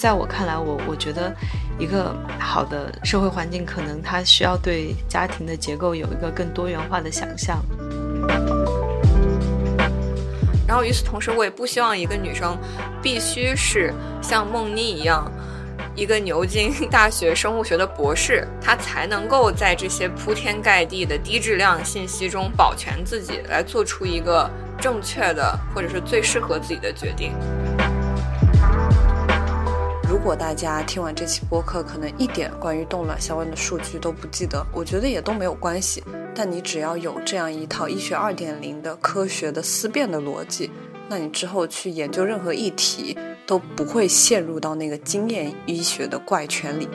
在我看来，我我觉得一个好的社会环境，可能它需要对家庭的结构有一个更多元化的想象。然后与此同时，我也不希望一个女生必须是像梦妮一样，一个牛津大学生物学的博士，她才能够在这些铺天盖地的低质量信息中保全自己，来做出一个正确的或者是最适合自己的决定。如果大家听完这期播客，可能一点关于冻卵相关的数据都不记得，我觉得也都没有关系。但你只要有这样一套医学二点零的科学的思辨的逻辑，那你之后去研究任何议题都不会陷入到那个经验医学的怪圈里。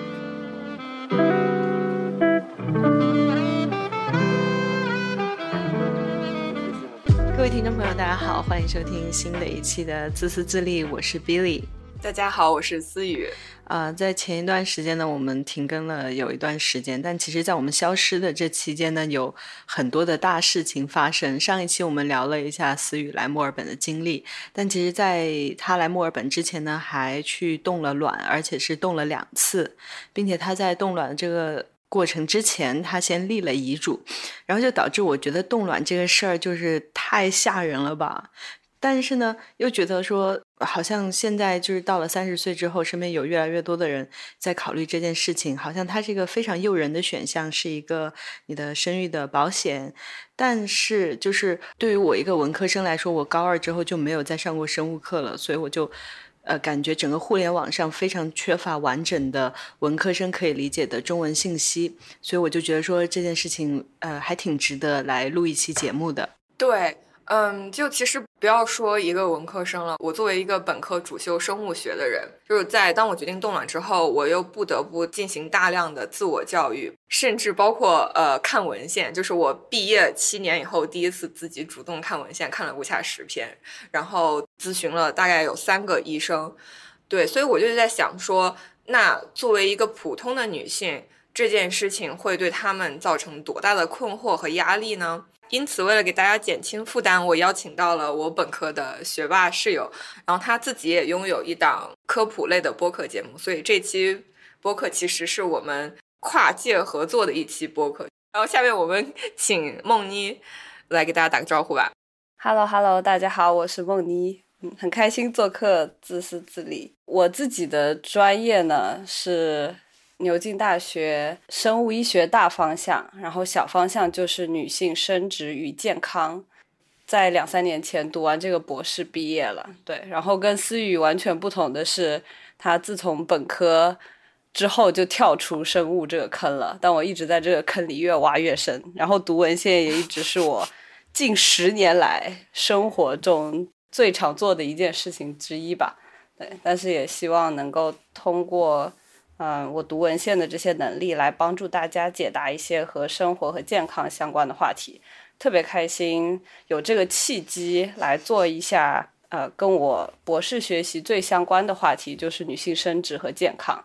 各位听众朋友，大家好，欢迎收听新的一期的自私自利，我是 Billy。大家好，我是思雨。呃，在前一段时间呢，我们停更了有一段时间，但其实，在我们消失的这期间呢，有很多的大事情发生。上一期我们聊了一下思雨来墨尔本的经历，但其实，在他来墨尔本之前呢，还去冻了卵，而且是冻了两次，并且他在冻卵的这个过程之前，他先立了遗嘱，然后就导致我觉得冻卵这个事儿就是太吓人了吧。但是呢，又觉得说，好像现在就是到了三十岁之后，身边有越来越多的人在考虑这件事情，好像它是一个非常诱人的选项，是一个你的生育的保险。但是，就是对于我一个文科生来说，我高二之后就没有再上过生物课了，所以我就，呃，感觉整个互联网上非常缺乏完整的文科生可以理解的中文信息，所以我就觉得说这件事情，呃，还挺值得来录一期节目的。对。嗯，就其实不要说一个文科生了，我作为一个本科主修生物学的人，就是在当我决定冻卵之后，我又不得不进行大量的自我教育，甚至包括呃看文献，就是我毕业七年以后第一次自己主动看文献，看了不下十篇，然后咨询了大概有三个医生，对，所以我就在想说，那作为一个普通的女性，这件事情会对他们造成多大的困惑和压力呢？因此，为了给大家减轻负担，我邀请到了我本科的学霸室友，然后他自己也拥有一档科普类的播客节目，所以这期播客其实是我们跨界合作的一期播客。然后下面我们 请梦妮来给大家打个招呼吧。Hello，Hello，大家好，我是梦妮，很开心做客自私自利。我自己的专业呢是。牛津大学生物医学大方向，然后小方向就是女性生殖与健康。在两三年前读完这个博士毕业了，对。然后跟思雨完全不同的是，他自从本科之后就跳出生物这个坑了，但我一直在这个坑里越挖越深。然后读文献也一直是我近十年来生活中最常做的一件事情之一吧。对，但是也希望能够通过。嗯，我读文献的这些能力来帮助大家解答一些和生活和健康相关的话题，特别开心有这个契机来做一下。呃，跟我博士学习最相关的话题就是女性生殖和健康。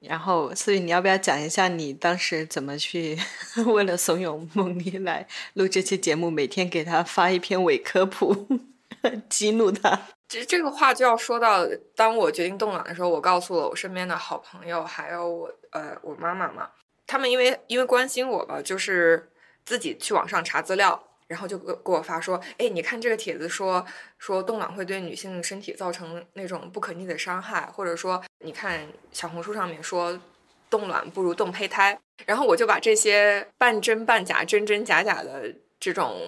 然后，所以你要不要讲一下你当时怎么去 为了怂恿梦妮来录这期节目，每天给她发一篇伪科普，激怒她？其实这个话就要说到，当我决定冻卵的时候，我告诉了我身边的好朋友，还有我呃我妈妈嘛，他们因为因为关心我吧，就是自己去网上查资料，然后就给给我发说，哎，你看这个帖子说说冻卵会对女性身体造成那种不可逆的伤害，或者说你看小红书上面说冻卵不如冻胚胎，然后我就把这些半真半假、真真假假的这种。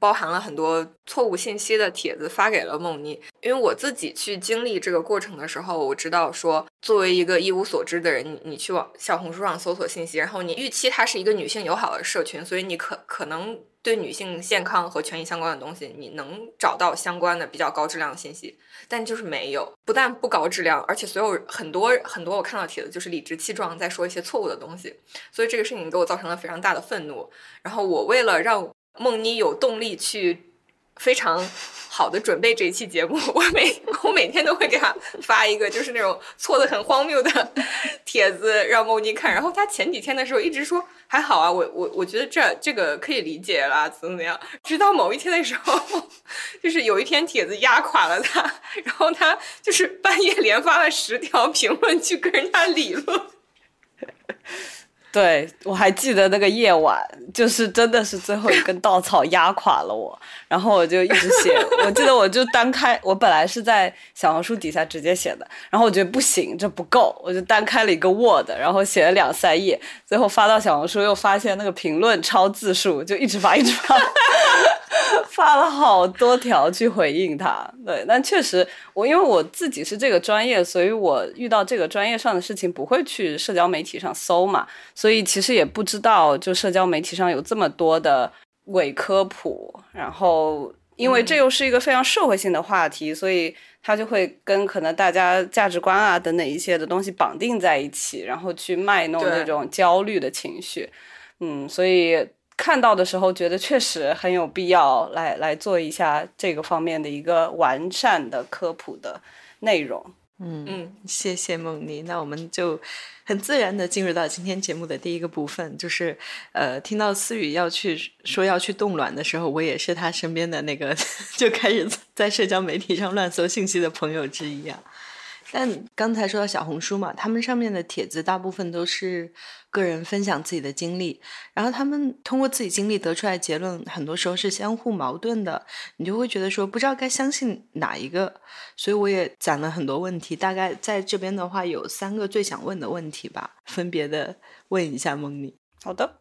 包含了很多错误信息的帖子发给了梦妮，因为我自己去经历这个过程的时候，我知道说，作为一个一无所知的人，你你去往小红书上搜索信息，然后你预期它是一个女性友好的社群，所以你可可能对女性健康和权益相关的东西，你能找到相关的比较高质量的信息，但就是没有，不但不高质量，而且所有很多很多我看到帖子就是理直气壮在说一些错误的东西，所以这个事情给我造成了非常大的愤怒，然后我为了让梦妮有动力去非常好的准备这一期节目。我每我每天都会给他发一个，就是那种错的很荒谬的帖子让梦妮看。然后他前几天的时候一直说还好啊，我我我觉得这这个可以理解啦，怎么怎么样。直到某一天的时候，就是有一篇帖子压垮了他，然后他就是半夜连发了十条评论去跟人家理论。对，我还记得那个夜晚，就是真的是最后一根稻草压垮了我，然后我就一直写。我记得我就单开，我本来是在小红书底下直接写的，然后我觉得不行，这不够，我就单开了一个 Word，然后写了两三页，最后发到小红书，又发现那个评论超字数，就一直发，一直发。发了好多条去回应他，对，但确实我因为我自己是这个专业，所以我遇到这个专业上的事情不会去社交媒体上搜嘛，所以其实也不知道就社交媒体上有这么多的伪科普，然后因为这又是一个非常社会性的话题，所以它就会跟可能大家价值观啊等等一些的东西绑定在一起，然后去卖弄那种焦虑的情绪，嗯，所以。看到的时候，觉得确实很有必要来来做一下这个方面的一个完善的科普的内容。嗯嗯，谢谢梦妮。那我们就很自然的进入到今天节目的第一个部分，就是呃，听到思雨要去说要去冻卵的时候，我也是他身边的那个 就开始在社交媒体上乱搜信息的朋友之一啊。但刚才说到小红书嘛，他们上面的帖子大部分都是个人分享自己的经历，然后他们通过自己经历得出来结论，很多时候是相互矛盾的，你就会觉得说不知道该相信哪一个，所以我也攒了很多问题，大概在这边的话有三个最想问的问题吧，分别的问一下梦妮。好的。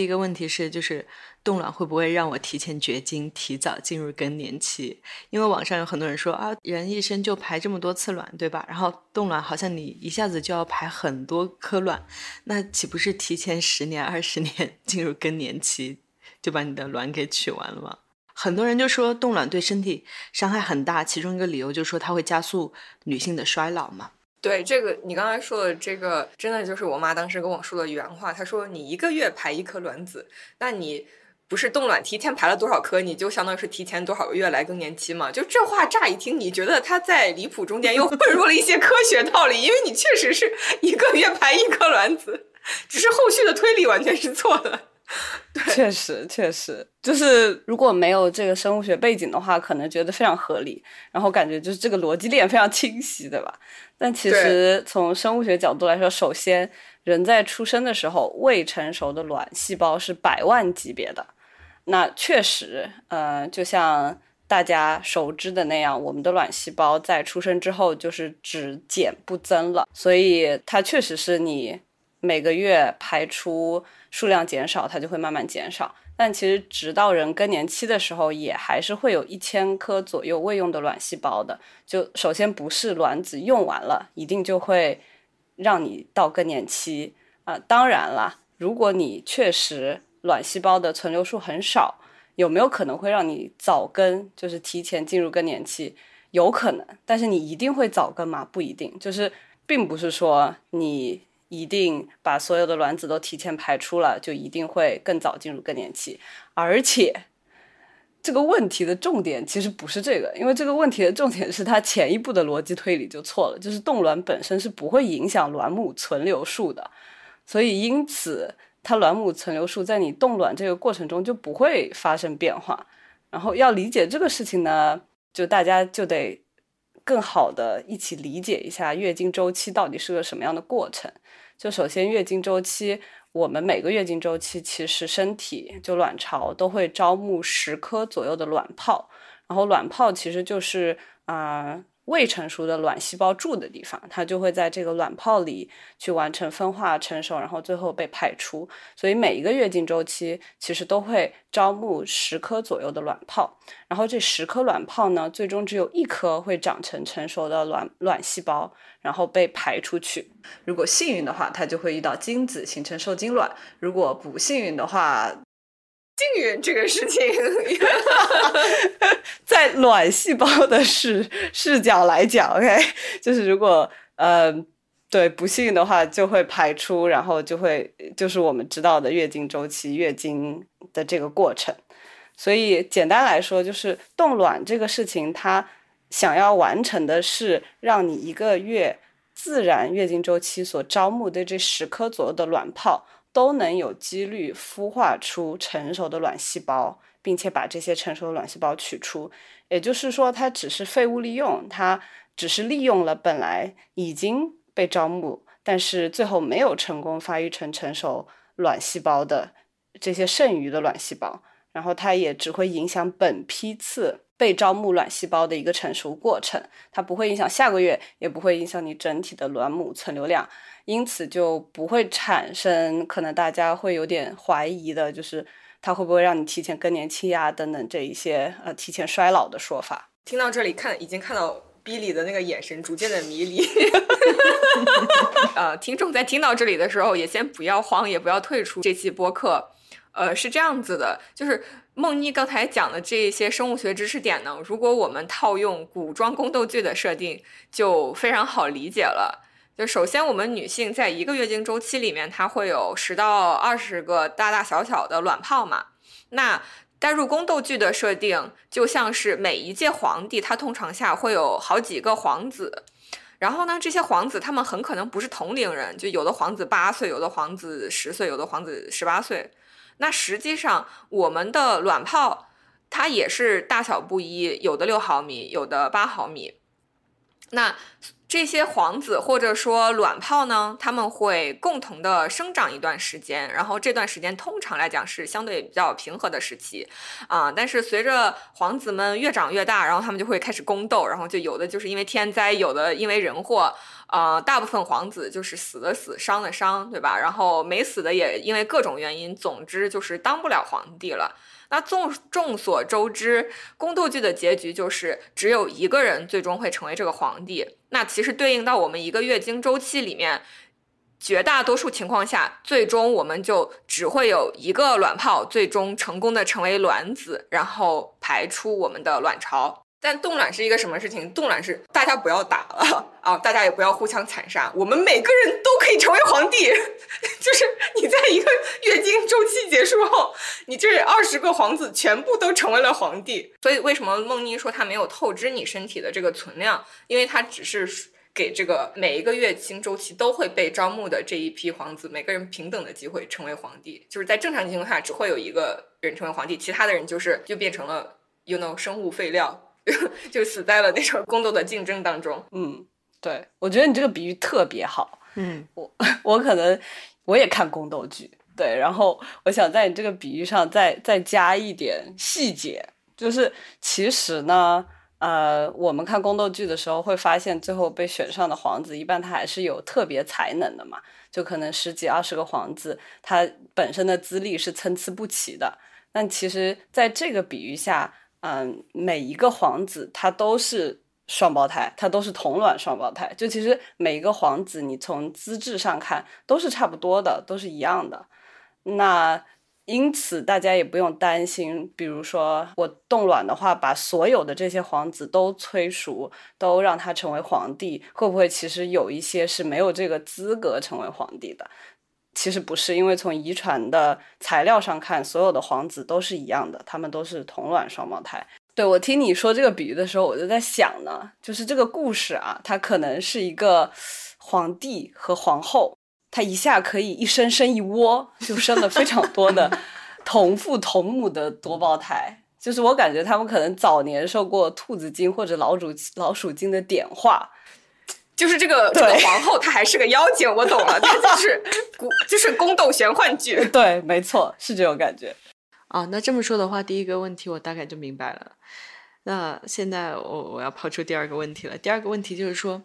第一个问题是，就是冻卵会不会让我提前绝经，提早进入更年期？因为网上有很多人说啊，人一生就排这么多次卵，对吧？然后冻卵好像你一下子就要排很多颗卵，那岂不是提前十年、二十年进入更年期，就把你的卵给取完了吗？很多人就说冻卵对身体伤害很大，其中一个理由就是说它会加速女性的衰老嘛。对这个，你刚才说的这个，真的就是我妈当时跟我说的原话。她说：“你一个月排一颗卵子，那你不是冻卵提前排了多少颗，你就相当于是提前多少个月来更年期嘛？”就这话乍一听，你觉得他在离谱中间又 混入了一些科学道理，因为你确实是一个月排一颗卵子，只是后续的推理完全是错的。确实，确实，就是如果没有这个生物学背景的话，可能觉得非常合理，然后感觉就是这个逻辑链非常清晰，对吧？但其实从生物学角度来说，首先人在出生的时候，未成熟的卵细胞是百万级别的。那确实，呃，就像大家熟知的那样，我们的卵细胞在出生之后就是只减不增了，所以它确实是你每个月排出。数量减少，它就会慢慢减少。但其实，直到人更年期的时候，也还是会有一千颗左右未用的卵细胞的。就首先不是卵子用完了，一定就会让你到更年期啊。当然了，如果你确实卵细胞的存留数很少，有没有可能会让你早更，就是提前进入更年期？有可能，但是你一定会早更吗？不一定。就是并不是说你。一定把所有的卵子都提前排出了，就一定会更早进入更年期。而且，这个问题的重点其实不是这个，因为这个问题的重点是它前一步的逻辑推理就错了，就是冻卵本身是不会影响卵母存留数的，所以因此它卵母存留数在你冻卵这个过程中就不会发生变化。然后要理解这个事情呢，就大家就得更好的一起理解一下月经周期到底是个什么样的过程。就首先，月经周期，我们每个月经周期，其实身体就卵巢都会招募十颗左右的卵泡，然后卵泡其实就是啊。未成熟的卵细胞住的地方，它就会在这个卵泡里去完成分化成熟，然后最后被排出。所以每一个月经周期其实都会招募十颗左右的卵泡，然后这十颗卵泡呢，最终只有一颗会长成成熟的卵卵细胞，然后被排出去。如果幸运的话，它就会遇到精子形成受精卵；如果不幸运的话，幸运这个事情，在卵细胞的视视角来讲，OK，就是如果呃对不幸的话，就会排出，然后就会就是我们知道的月经周期、月经的这个过程。所以简单来说，就是冻卵这个事情，它想要完成的是让你一个月自然月经周期所招募的这十颗左右的卵泡都能有几率孵化出成熟的卵细胞，并且把这些成熟的卵细胞取出。也就是说，它只是废物利用，它只是利用了本来已经被招募，但是最后没有成功发育成成熟卵细胞的这些剩余的卵细胞。然后它也只会影响本批次被招募卵细胞的一个成熟过程，它不会影响下个月，也不会影响你整体的卵母存留量，因此就不会产生可能大家会有点怀疑的，就是它会不会让你提前更年期呀等等这一些呃提前衰老的说法。听到这里，看已经看到 Billy 的那个眼神逐渐的迷离。呃，听众在听到这里的时候，也先不要慌，也不要退出这期播客。呃，是这样子的，就是梦妮刚才讲的这一些生物学知识点呢，如果我们套用古装宫斗剧的设定，就非常好理解了。就首先，我们女性在一个月经周期里面，它会有十到二十个大大小小的卵泡嘛。那带入宫斗剧的设定，就像是每一届皇帝，他通常下会有好几个皇子。然后呢，这些皇子他们很可能不是同龄人，就有的皇子八岁，有的皇子十岁，有的皇子十八岁。那实际上，我们的卵泡它也是大小不一，有的六毫米，有的八毫米。那这些皇子或者说卵泡呢，他们会共同的生长一段时间，然后这段时间通常来讲是相对比较平和的时期啊。但是随着皇子们越长越大，然后他们就会开始宫斗，然后就有的就是因为天灾，有的因为人祸。呃，大部分皇子就是死的死，伤的伤，对吧？然后没死的也因为各种原因，总之就是当不了皇帝了。那众众所周知，宫斗剧的结局就是只有一个人最终会成为这个皇帝。那其实对应到我们一个月经周期里面，绝大多数情况下，最终我们就只会有一个卵泡最终成功的成为卵子，然后排出我们的卵巢。但冻卵是一个什么事情？冻卵是大家不要打了啊，大家也不要互相残杀，我们每个人都可以成为皇帝。就是你在一个月经周期结束后，你这二十个皇子全部都成为了皇帝。所以为什么梦妮说她没有透支你身体的这个存量？因为她只是给这个每一个月经周期都会被招募的这一批皇子，每个人平等的机会成为皇帝。就是在正常情况下，只会有一个人成为皇帝，其他的人就是就变成了 you know 生物废料。就死在了那种宫斗的竞争当中。嗯，对，我觉得你这个比喻特别好。嗯，我 我可能我也看宫斗剧，对，然后我想在你这个比喻上再再加一点细节，就是其实呢，呃，我们看宫斗剧的时候会发现，最后被选上的皇子一般他还是有特别才能的嘛，就可能十几二十个皇子，他本身的资历是参差不齐的。但其实在这个比喻下。嗯，每一个皇子他都是双胞胎，他都是同卵双胞胎。就其实每一个皇子，你从资质上看都是差不多的，都是一样的。那因此大家也不用担心，比如说我冻卵的话，把所有的这些皇子都催熟，都让他成为皇帝，会不会其实有一些是没有这个资格成为皇帝的？其实不是，因为从遗传的材料上看，所有的皇子都是一样的，他们都是同卵双胞胎。对我听你说这个比喻的时候，我就在想呢，就是这个故事啊，它可能是一个皇帝和皇后，他一下可以一生生一窝，就生了非常多的 同父同母的多胞胎。就是我感觉他们可能早年受过兔子精或者老鼠老鼠精的点化。就是这个这个皇后，她还是个妖精，我懂了，她就 是古，就是宫斗玄幻剧。对，没错，是这种感觉。啊，那这么说的话，第一个问题我大概就明白了。那现在我我要抛出第二个问题了。第二个问题就是说，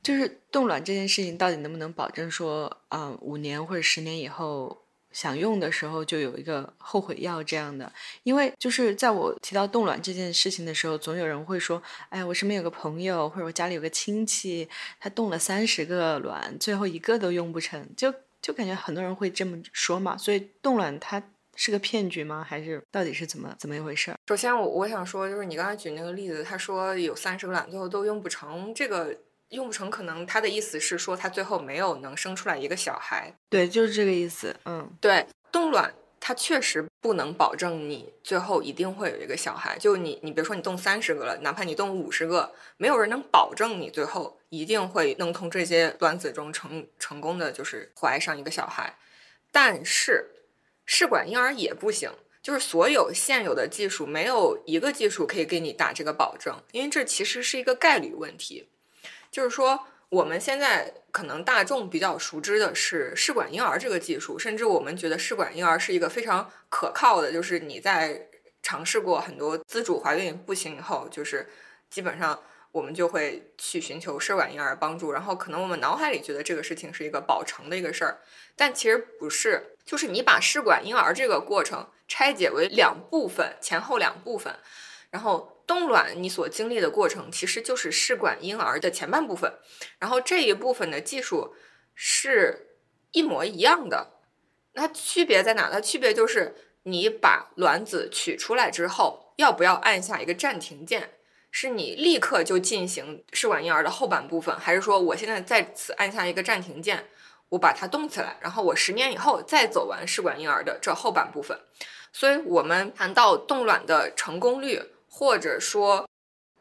就是冻卵这件事情到底能不能保证说，啊，五年或者十年以后？想用的时候就有一个后悔药这样的，因为就是在我提到冻卵这件事情的时候，总有人会说：“哎，我身边有个朋友，或者我家里有个亲戚，他冻了三十个卵，最后一个都用不成。”就就感觉很多人会这么说嘛。所以冻卵它是个骗局吗？还是到底是怎么怎么一回事？首先，我我想说，就是你刚才举那个例子，他说有三十个卵最后都用不成，这个。用不成，可能他的意思是说他最后没有能生出来一个小孩。对，就是这个意思。嗯，对，冻卵它确实不能保证你最后一定会有一个小孩。就你，你比如说你冻三十个了，哪怕你冻五十个，没有人能保证你最后一定会能从这些卵子中成成功的就是怀上一个小孩。但是试管婴儿也不行，就是所有现有的技术没有一个技术可以给你打这个保证，因为这其实是一个概率问题。就是说。我们现在可能大众比较熟知的是试管婴儿这个技术，甚至我们觉得试管婴儿是一个非常可靠的。就是你在尝试过很多自主怀孕不行以后，就是基本上我们就会去寻求试管婴儿帮助。然后可能我们脑海里觉得这个事情是一个保成的一个事儿，但其实不是。就是你把试管婴儿这个过程拆解为两部分，前后两部分，然后。冻卵，你所经历的过程其实就是试管婴儿的前半部分，然后这一部分的技术是一模一样的。那区别在哪？它区别就是你把卵子取出来之后，要不要按下一个暂停键？是你立刻就进行试管婴儿的后半部分，还是说我现在在此按下一个暂停键，我把它冻起来，然后我十年以后再走完试管婴儿的这后半部分？所以，我们谈到冻卵的成功率。或者说，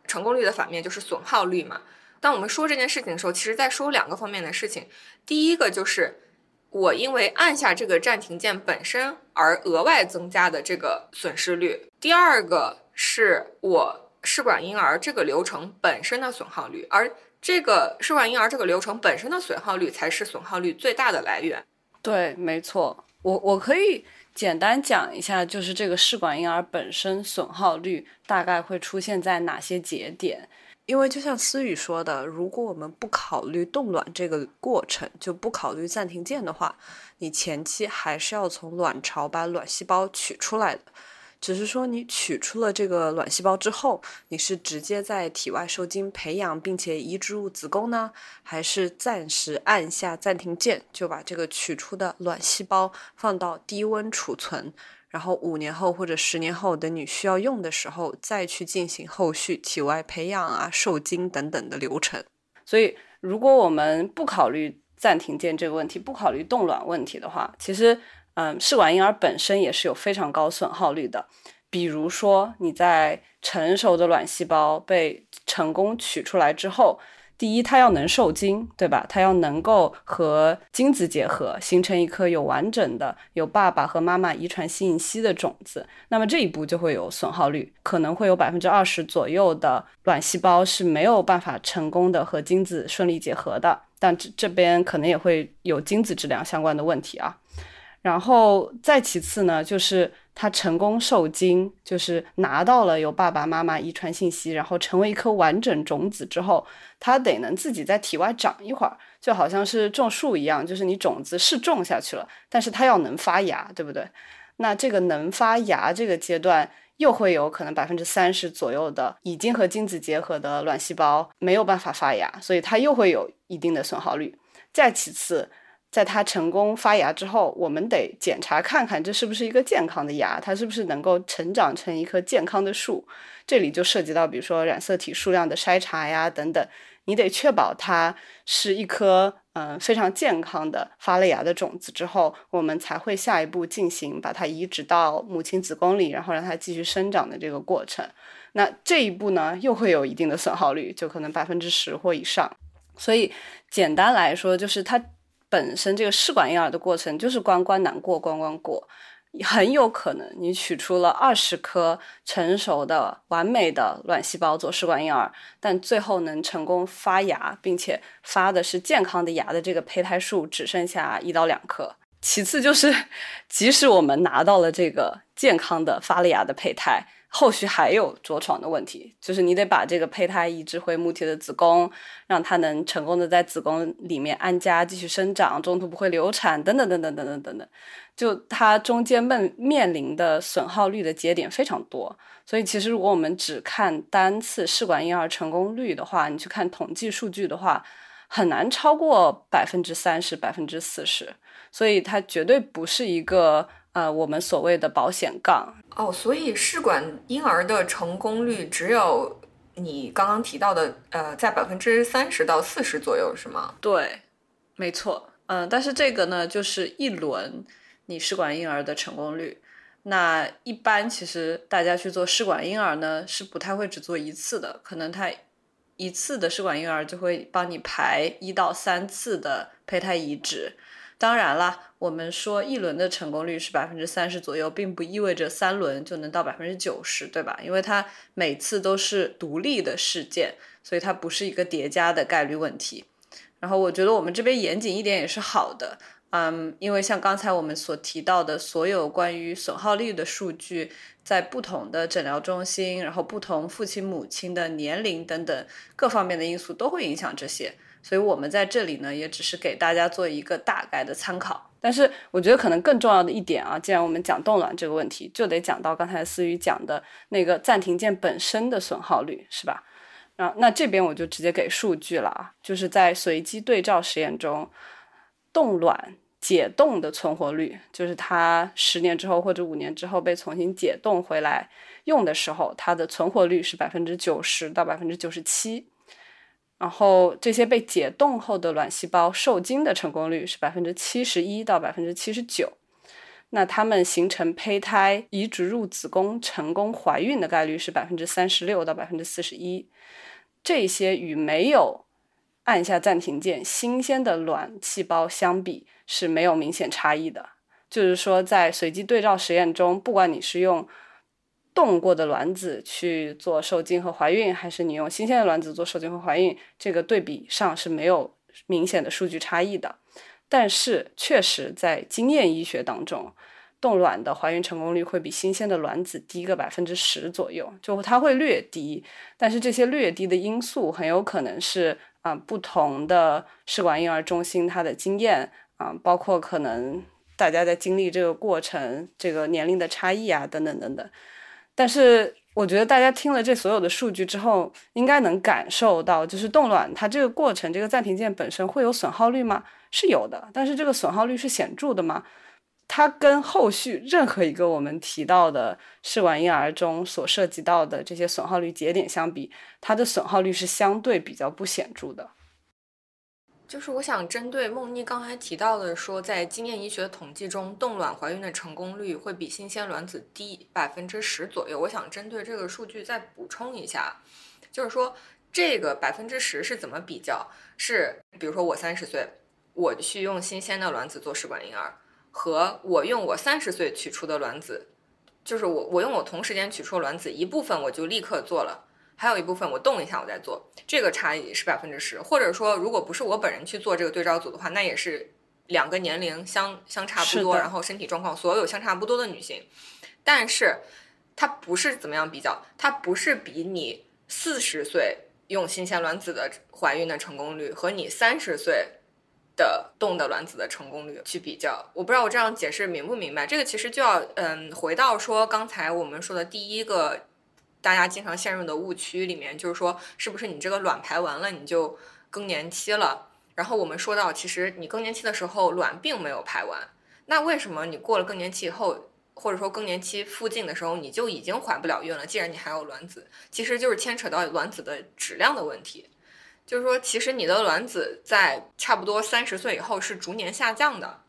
成功率的反面就是损耗率嘛。当我们说这件事情的时候，其实在说两个方面的事情。第一个就是我因为按下这个暂停键本身而额外增加的这个损失率。第二个是我试管婴儿这个流程本身的损耗率，而这个试管婴儿这个流程本身的损耗率才是损耗率最大的来源。对，没错，我我可以。简单讲一下，就是这个试管婴儿本身损耗率大概会出现在哪些节点？因为就像思雨说的，如果我们不考虑冻卵这个过程，就不考虑暂停键的话，你前期还是要从卵巢把卵细胞取出来的。只是说，你取出了这个卵细胞之后，你是直接在体外受精培养，并且移植入子宫呢，还是暂时按下暂停键，就把这个取出的卵细胞放到低温储存，然后五年后或者十年后，等你需要用的时候，再去进行后续体外培养啊、受精等等的流程。所以，如果我们不考虑暂停键这个问题，不考虑冻卵问题的话，其实。嗯，试管婴儿本身也是有非常高损耗率的。比如说，你在成熟的卵细胞被成功取出来之后，第一，它要能受精，对吧？它要能够和精子结合，形成一颗有完整的、有爸爸和妈妈遗传信息的种子。那么这一步就会有损耗率，可能会有百分之二十左右的卵细胞是没有办法成功的和精子顺利结合的。但这这边可能也会有精子质量相关的问题啊。然后再其次呢，就是他成功受精，就是拿到了有爸爸妈妈遗传信息，然后成为一颗完整种子之后，他得能自己在体外长一会儿，就好像是种树一样，就是你种子是种下去了，但是它要能发芽，对不对？那这个能发芽这个阶段，又会有可能百分之三十左右的已经和精子结合的卵细胞没有办法发芽，所以它又会有一定的损耗率。再其次。在它成功发芽之后，我们得检查看看这是不是一个健康的芽，它是不是能够成长成一棵健康的树。这里就涉及到，比如说染色体数量的筛查呀等等，你得确保它是一颗嗯非常健康的发了芽的种子之后，我们才会下一步进行把它移植到母亲子宫里，然后让它继续生长的这个过程。那这一步呢，又会有一定的损耗率，就可能百分之十或以上。所以简单来说，就是它。本身这个试管婴儿的过程就是关关难过关关过，很有可能你取出了二十颗成熟的完美的卵细胞做试管婴儿，但最后能成功发芽，并且发的是健康的芽的这个胚胎数只剩下一到两颗。其次就是，即使我们拿到了这个健康的发了芽的胚胎。后续还有着床的问题，就是你得把这个胚胎移植回母体的子宫，让它能成功的在子宫里面安家继续生长，中途不会流产，等等等等等等等等，就它中间面面临的损耗率的节点非常多。所以其实如果我们只看单次试管婴儿成功率的话，你去看统计数据的话，很难超过百分之三十、百分之四十。所以它绝对不是一个。呃，我们所谓的保险杠哦，所以试管婴儿的成功率只有你刚刚提到的，呃，在百分之三十到四十左右，是吗？对，没错。嗯，但是这个呢，就是一轮你试管婴儿的成功率。那一般其实大家去做试管婴儿呢，是不太会只做一次的，可能他一次的试管婴儿就会帮你排一到三次的胚胎移植。当然啦，我们说一轮的成功率是百分之三十左右，并不意味着三轮就能到百分之九十，对吧？因为它每次都是独立的事件，所以它不是一个叠加的概率问题。然后我觉得我们这边严谨一点也是好的。嗯，因为像刚才我们所提到的所有关于损耗率的数据，在不同的诊疗中心，然后不同父亲母亲的年龄等等各方面的因素都会影响这些，所以我们在这里呢，也只是给大家做一个大概的参考。但是我觉得可能更重要的一点啊，既然我们讲冻卵这个问题，就得讲到刚才思雨讲的那个暂停键本身的损耗率，是吧？啊，那这边我就直接给数据了啊，就是在随机对照实验中，冻卵。解冻的存活率，就是它十年之后或者五年之后被重新解冻回来用的时候，它的存活率是百分之九十到百分之九十七。然后这些被解冻后的卵细胞受精的成功率是百分之七十一到百分之七十九。那它们形成胚胎移植入子宫成功怀孕的概率是百分之三十六到百分之四十一。这些与没有按下暂停键新鲜的卵细胞相比。是没有明显差异的，就是说，在随机对照实验中，不管你是用冻过的卵子去做受精和怀孕，还是你用新鲜的卵子做受精和怀孕，这个对比上是没有明显的数据差异的。但是，确实在经验医学当中，冻卵的怀孕成功率会比新鲜的卵子低个百分之十左右，就它会略低。但是这些略低的因素很有可能是啊，不同的试管婴儿中心它的经验。啊，包括可能大家在经历这个过程，这个年龄的差异啊，等等等等。但是我觉得大家听了这所有的数据之后，应该能感受到，就是冻卵它这个过程，这个暂停键本身会有损耗率吗？是有的，但是这个损耗率是显著的吗？它跟后续任何一个我们提到的试管婴儿中所涉及到的这些损耗率节点相比，它的损耗率是相对比较不显著的。就是我想针对梦妮刚才提到的，说在经验医学统计中，冻卵怀孕的成功率会比新鲜卵子低百分之十左右。我想针对这个数据再补充一下，就是说这个百分之十是怎么比较？是比如说我三十岁，我去用新鲜的卵子做试管婴儿，和我用我三十岁取出的卵子，就是我我用我同时间取出卵子一部分，我就立刻做了。还有一部分我动一下，我再做，这个差异是百分之十，或者说如果不是我本人去做这个对照组的话，那也是两个年龄相相差不多，然后身体状况所有相差不多的女性，但是它不是怎么样比较，它不是比你四十岁用新鲜卵子的怀孕的成功率和你三十岁的冻的卵子的成功率去比较，我不知道我这样解释明不明白？这个其实就要嗯回到说刚才我们说的第一个。大家经常陷入的误区里面，就是说，是不是你这个卵排完了，你就更年期了？然后我们说到，其实你更年期的时候卵并没有排完，那为什么你过了更年期以后，或者说更年期附近的时候，你就已经怀不了孕了？既然你还有卵子，其实就是牵扯到卵子的质量的问题。就是说，其实你的卵子在差不多三十岁以后是逐年下降的，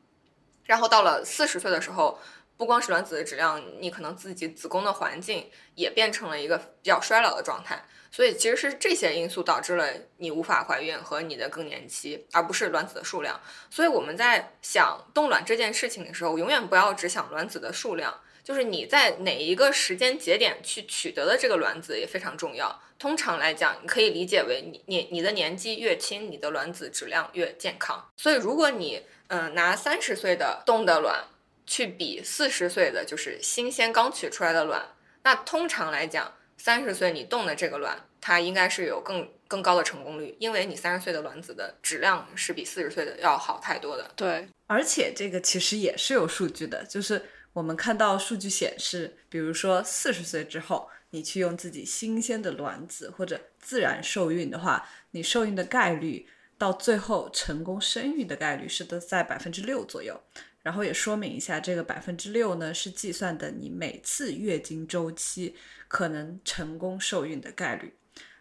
然后到了四十岁的时候。不光是卵子的质量，你可能自己子宫的环境也变成了一个比较衰老的状态，所以其实是这些因素导致了你无法怀孕和你的更年期，而不是卵子的数量。所以我们在想冻卵这件事情的时候，永远不要只想卵子的数量，就是你在哪一个时间节点去取得的这个卵子也非常重要。通常来讲，你可以理解为你你你的年纪越轻，你的卵子质量越健康。所以如果你嗯拿三十岁的冻的卵。去比四十岁的就是新鲜刚取出来的卵，那通常来讲，三十岁你冻的这个卵，它应该是有更更高的成功率，因为你三十岁的卵子的质量是比四十岁的要好太多的。对，而且这个其实也是有数据的，就是我们看到数据显示，比如说四十岁之后，你去用自己新鲜的卵子或者自然受孕的话，你受孕的概率到最后成功生育的概率是都在百分之六左右。然后也说明一下，这个百分之六呢是计算的你每次月经周期可能成功受孕的概率。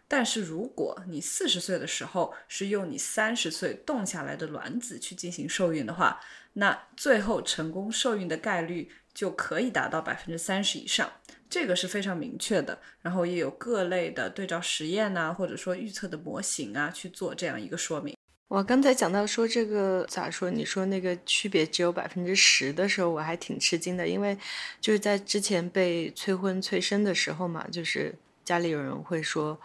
但是如果你四十岁的时候是用你三十岁冻下来的卵子去进行受孕的话，那最后成功受孕的概率就可以达到百分之三十以上。这个是非常明确的，然后也有各类的对照实验呐、或者说预测的模型啊去做这样一个说明。我刚才讲到说这个咋说？你说那个区别只有百分之十的时候，我还挺吃惊的，因为就是在之前被催婚催生的时候嘛，就是家里有人会说，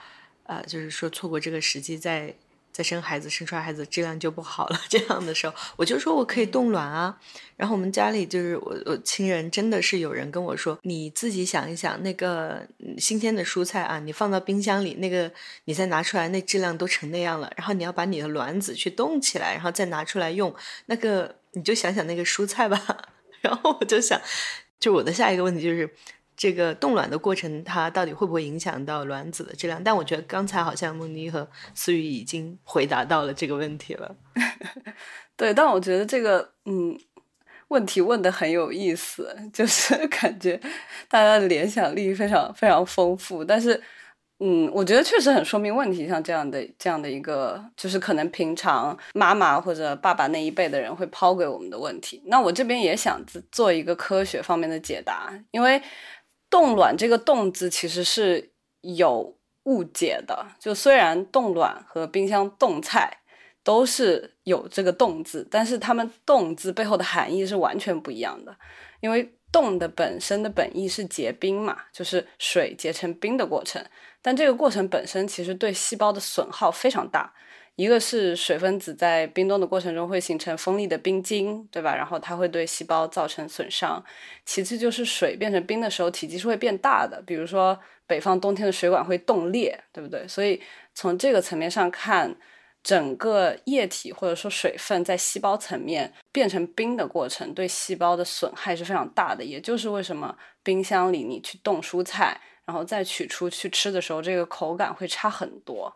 呃，就是说错过这个时机再再生孩子，生出来孩子质量就不好了。这样的时候，我就说我可以冻卵啊。然后我们家里就是我我亲人真的是有人跟我说，你自己想一想，那个新鲜的蔬菜啊，你放到冰箱里，那个你再拿出来，那质量都成那样了。然后你要把你的卵子去冻起来，然后再拿出来用，那个你就想想那个蔬菜吧。然后我就想，就我的下一个问题就是。这个冻卵的过程，它到底会不会影响到卵子的质量？但我觉得刚才好像梦妮和思雨已经回答到了这个问题了。对，但我觉得这个嗯问题问的很有意思，就是 感觉大家的联想力非常非常丰富，但是嗯，我觉得确实很说明问题，像这样的这样的一个，就是可能平常妈妈或者爸爸那一辈的人会抛给我们的问题。那我这边也想做一个科学方面的解答，因为冻卵这个“冻”字其实是有误解的，就虽然冻卵和冰箱冻菜都是有这个“冻”字，但是它们“冻”字背后的含义是完全不一样的。因为冻的本身的本意是结冰嘛，就是水结成冰的过程，但这个过程本身其实对细胞的损耗非常大。一个是水分子在冰冻的过程中会形成锋利的冰晶，对吧？然后它会对细胞造成损伤。其次就是水变成冰的时候，体积是会变大的，比如说北方冬天的水管会冻裂，对不对？所以从这个层面上看，整个液体或者说水分在细胞层面变成冰的过程，对细胞的损害是非常大的。也就是为什么冰箱里你去冻蔬菜，然后再取出去吃的时候，这个口感会差很多。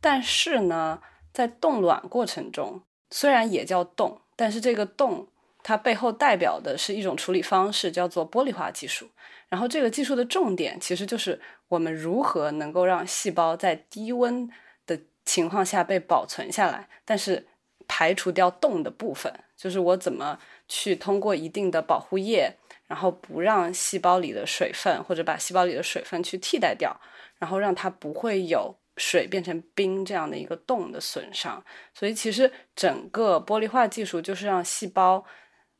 但是呢，在冻卵过程中，虽然也叫冻，但是这个冻它背后代表的是一种处理方式，叫做玻璃化技术。然后这个技术的重点其实就是我们如何能够让细胞在低温的情况下被保存下来，但是排除掉冻的部分，就是我怎么去通过一定的保护液，然后不让细胞里的水分或者把细胞里的水分去替代掉，然后让它不会有。水变成冰这样的一个冻的损伤，所以其实整个玻璃化技术就是让细胞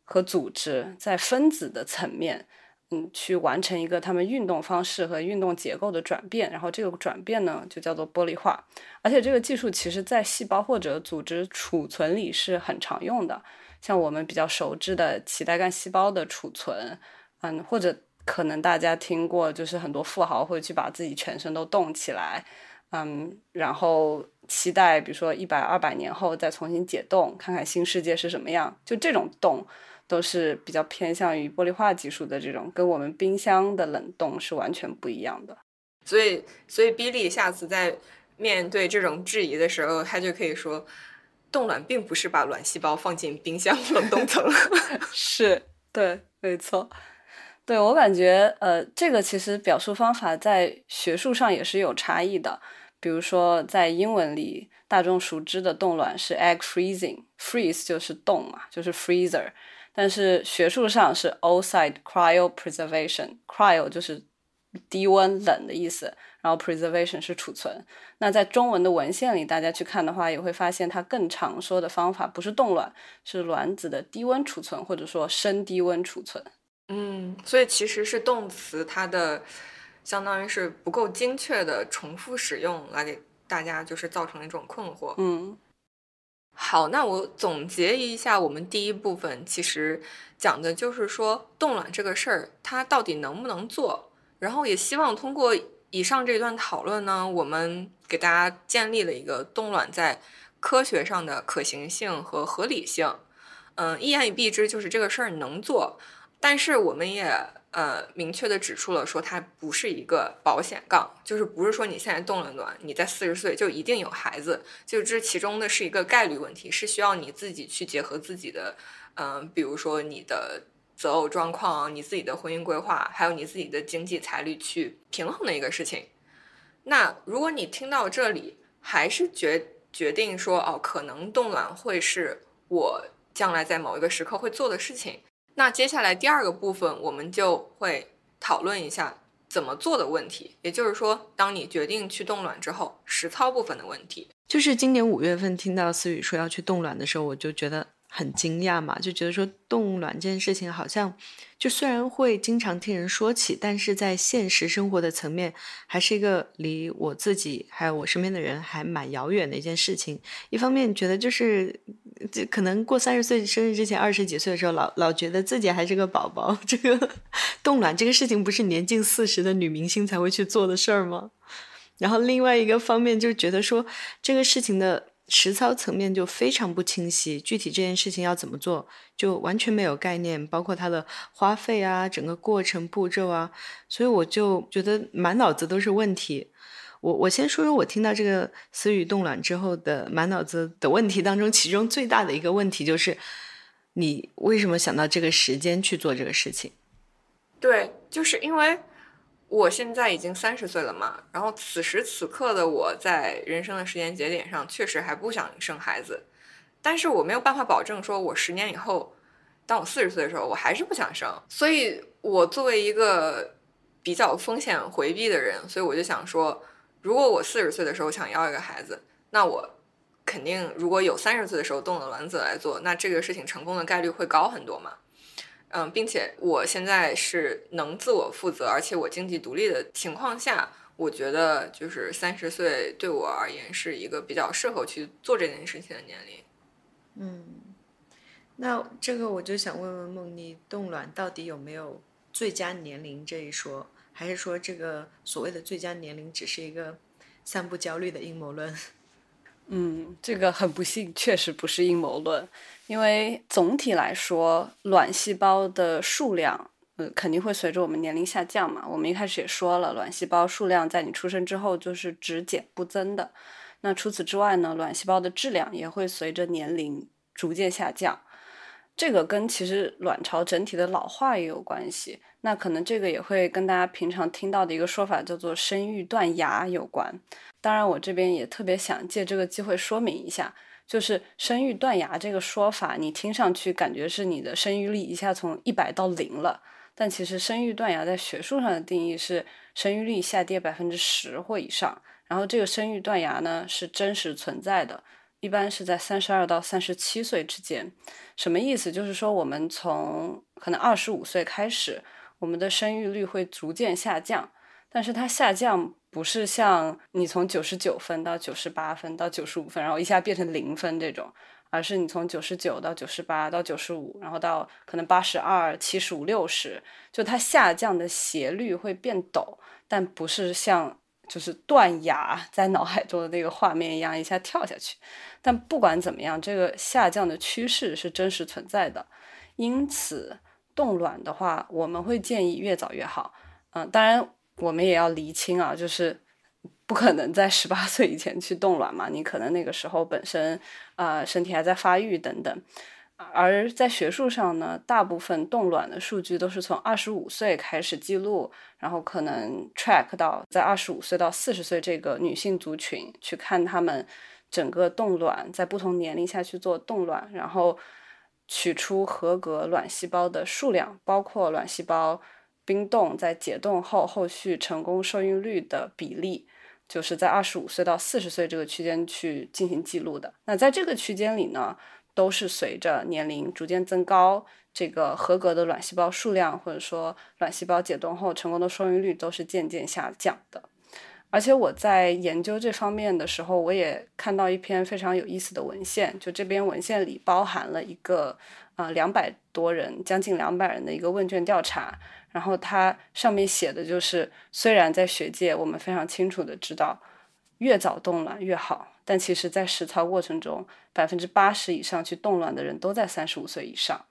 和组织在分子的层面，嗯，去完成一个它们运动方式和运动结构的转变，然后这个转变呢就叫做玻璃化。而且这个技术其实在细胞或者组织储存里是很常用的，像我们比较熟知的脐带干细胞的储存，嗯，或者可能大家听过，就是很多富豪会去把自己全身都冻起来。嗯，然后期待，比如说一百、二百年后再重新解冻，看看新世界是什么样。就这种冻，都是比较偏向于玻璃化技术的这种，跟我们冰箱的冷冻是完全不一样的。所以，所以比利下次在面对这种质疑的时候，他就可以说，冻卵并不是把卵细胞放进冰箱冷冻层。是对，没错。对我感觉，呃，这个其实表述方法在学术上也是有差异的。比如说，在英文里，大众熟知的冻卵是 egg freezing，freeze 就是冻嘛，就是 freezer。但是学术上是 outside cryopreservation，cryo 就是低温冷的意思，然后 preservation 是储存。那在中文的文献里，大家去看的话，也会发现它更常说的方法不是冻卵，是卵子的低温储存，或者说深低温储存。嗯，所以其实是动词，它的相当于是不够精确的重复使用，来给大家就是造成一种困惑。嗯，好，那我总结一下，我们第一部分其实讲的就是说冻卵这个事儿，它到底能不能做？然后也希望通过以上这一段讨论呢，我们给大家建立了一个冻卵在科学上的可行性和合理性。嗯，一言以蔽之，就是这个事儿能做。但是我们也呃明确的指出了，说它不是一个保险杠，就是不是说你现在冻了卵，你在四十岁就一定有孩子，就这其中的是一个概率问题，是需要你自己去结合自己的，嗯，比如说你的择偶状况、你自己的婚姻规划，还有你自己的经济财力去平衡的一个事情。那如果你听到这里还是决决定说哦，可能冻卵会是我将来在某一个时刻会做的事情，那接下来第二个部分我们就会讨论一下怎么做的问题，也就是说，当你决定去冻卵之后，实操部分的问题。就是今年五月份听到思雨说要去冻卵的时候，我就觉得。很惊讶嘛，就觉得说冻卵这件事情好像，就虽然会经常听人说起，但是在现实生活的层面，还是一个离我自己还有我身边的人还蛮遥远的一件事情。一方面觉得就是，就可能过三十岁生日之前，二十几岁的时候，老老觉得自己还是个宝宝。这个冻卵这个事情，不是年近四十的女明星才会去做的事儿吗？然后另外一个方面，就觉得说这个事情的。实操层面就非常不清晰，具体这件事情要怎么做，就完全没有概念，包括它的花费啊，整个过程步骤啊，所以我就觉得满脑子都是问题。我我先说说我听到这个思雨冻卵之后的满脑子的问题当中，其中最大的一个问题就是，你为什么想到这个时间去做这个事情？对，就是因为。我现在已经三十岁了嘛，然后此时此刻的我在人生的时间节点上确实还不想生孩子，但是我没有办法保证说我十年以后，当我四十岁的时候我还是不想生，所以我作为一个比较风险回避的人，所以我就想说，如果我四十岁的时候想要一个孩子，那我肯定如果有三十岁的时候冻了卵子来做，那这个事情成功的概率会高很多嘛。嗯，并且我现在是能自我负责，而且我经济独立的情况下，我觉得就是三十岁对我而言是一个比较适合去做这件事情的年龄。嗯，那这个我就想问问梦妮，冻卵到底有没有最佳年龄这一说，还是说这个所谓的最佳年龄只是一个散布焦虑的阴谋论？嗯，这个很不幸，确实不是阴谋论。因为总体来说，卵细胞的数量，呃，肯定会随着我们年龄下降嘛。我们一开始也说了，卵细胞数量在你出生之后就是只减不增的。那除此之外呢，卵细胞的质量也会随着年龄逐渐下降。这个跟其实卵巢整体的老化也有关系。那可能这个也会跟大家平常听到的一个说法叫做生育断崖有关。当然，我这边也特别想借这个机会说明一下。就是生育断崖这个说法，你听上去感觉是你的生育力一下从一百到零了，但其实生育断崖在学术上的定义是生育力下跌百分之十或以上。然后这个生育断崖呢是真实存在的，一般是在三十二到三十七岁之间。什么意思？就是说我们从可能二十五岁开始，我们的生育率会逐渐下降，但是它下降。不是像你从九十九分到九十八分到九十五分，然后一下变成零分这种，而是你从九十九到九十八到九十五，然后到可能八十二、七十五、六十，就它下降的斜率会变陡，但不是像就是断崖在脑海中的那个画面一样一下跳下去。但不管怎么样，这个下降的趋势是真实存在的。因此，冻卵的话，我们会建议越早越好。嗯，当然。我们也要厘清啊，就是不可能在十八 岁以前去冻卵嘛，你可能那个时候本身啊身体还在发育等等。而在学术上呢，大部分冻卵的数据都是从二十五岁开始记录，然后可能 track 到在二十五岁到四十岁这个女性族群去看他们整个冻卵在不同年龄下去做冻卵，然后取出合格卵细胞的数量，包括卵细胞。冰冻在解冻后，后续成功受孕率的比例，就是在二十五岁到四十岁这个区间去进行记录的。那在这个区间里呢，都是随着年龄逐渐增高，这个合格的卵细胞数量或者说卵细胞解冻后成功的受孕率都是渐渐下降的。而且我在研究这方面的时候，我也看到一篇非常有意思的文献，就这边文献里包含了一个啊两百多人，将近两百人的一个问卷调查。然后它上面写的就是，虽然在学界我们非常清楚的知道，越早动卵越好，但其实在实操过程中，百分之八十以上去动卵的人都在三十五岁以上。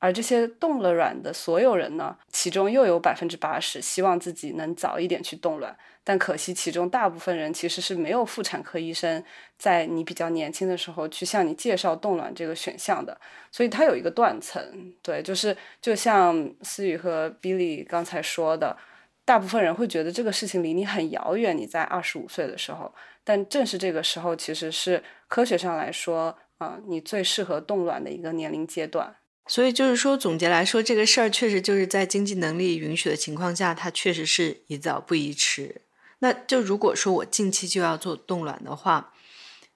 而这些冻了卵的所有人呢，其中又有百分之八十希望自己能早一点去冻卵，但可惜其中大部分人其实是没有妇产科医生在你比较年轻的时候去向你介绍冻卵这个选项的，所以它有一个断层。对，就是就像思雨和 Billy 刚才说的，大部分人会觉得这个事情离你很遥远，你在二十五岁的时候，但正是这个时候，其实是科学上来说，啊、你最适合冻卵的一个年龄阶段。所以就是说，总结来说，这个事儿确实就是在经济能力允许的情况下，它确实是宜早不宜迟。那就如果说我近期就要做冻卵的话，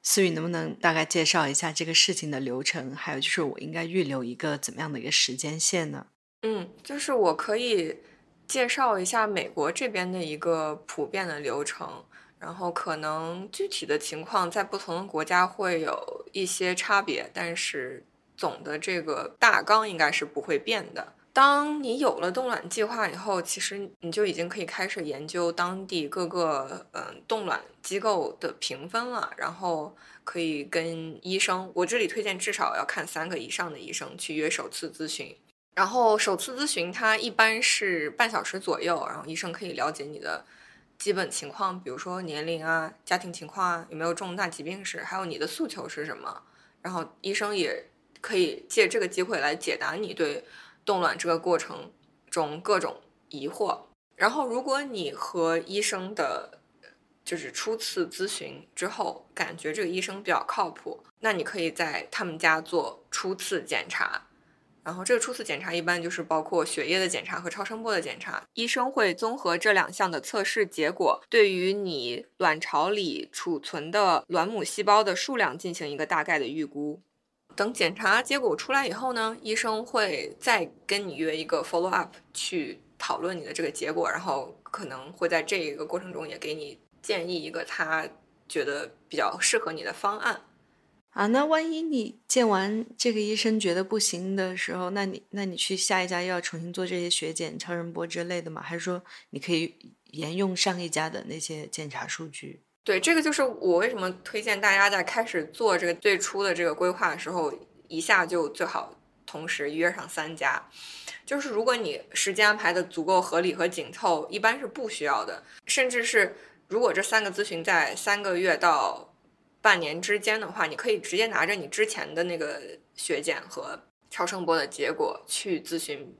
思雨能不能大概介绍一下这个事情的流程？还有就是我应该预留一个怎么样的一个时间线呢？嗯，就是我可以介绍一下美国这边的一个普遍的流程，然后可能具体的情况在不同的国家会有一些差别，但是总的这个大纲应该是不会变的。当你有了冻卵计划以后，其实你就已经可以开始研究当地各个嗯冻卵机构的评分了，然后可以跟医生，我这里推荐至少要看三个以上的医生去约首次咨询。然后首次咨询它一般是半小时左右，然后医生可以了解你的基本情况，比如说年龄啊、家庭情况啊、有没有重大疾病史，还有你的诉求是什么。然后医生也可以借这个机会来解答你对冻卵这个过程中各种疑惑。然后如果你和医生的就是初次咨询之后，感觉这个医生比较靠谱，那你可以在他们家做初次检查。然后这个初次检查一般就是包括血液的检查和超声波的检查，医生会综合这两项的测试结果，对于你卵巢里储存的卵母细胞的数量进行一个大概的预估。等检查结果出来以后呢，医生会再跟你约一个 follow up 去讨论你的这个结果，然后可能会在这一个过程中也给你建议一个他觉得比较适合你的方案。啊，那万一你见完这个医生觉得不行的时候，那你那你去下一家又要重新做这些血检、超声波之类的吗？还是说你可以沿用上一家的那些检查数据？对，这个就是我为什么推荐大家在开始做这个最初的这个规划的时候，一下就最好同时约上三家。就是如果你时间安排的足够合理和紧凑，一般是不需要的。甚至是如果这三个咨询在三个月到半年之间的话，你可以直接拿着你之前的那个血检和超声波的结果去咨询，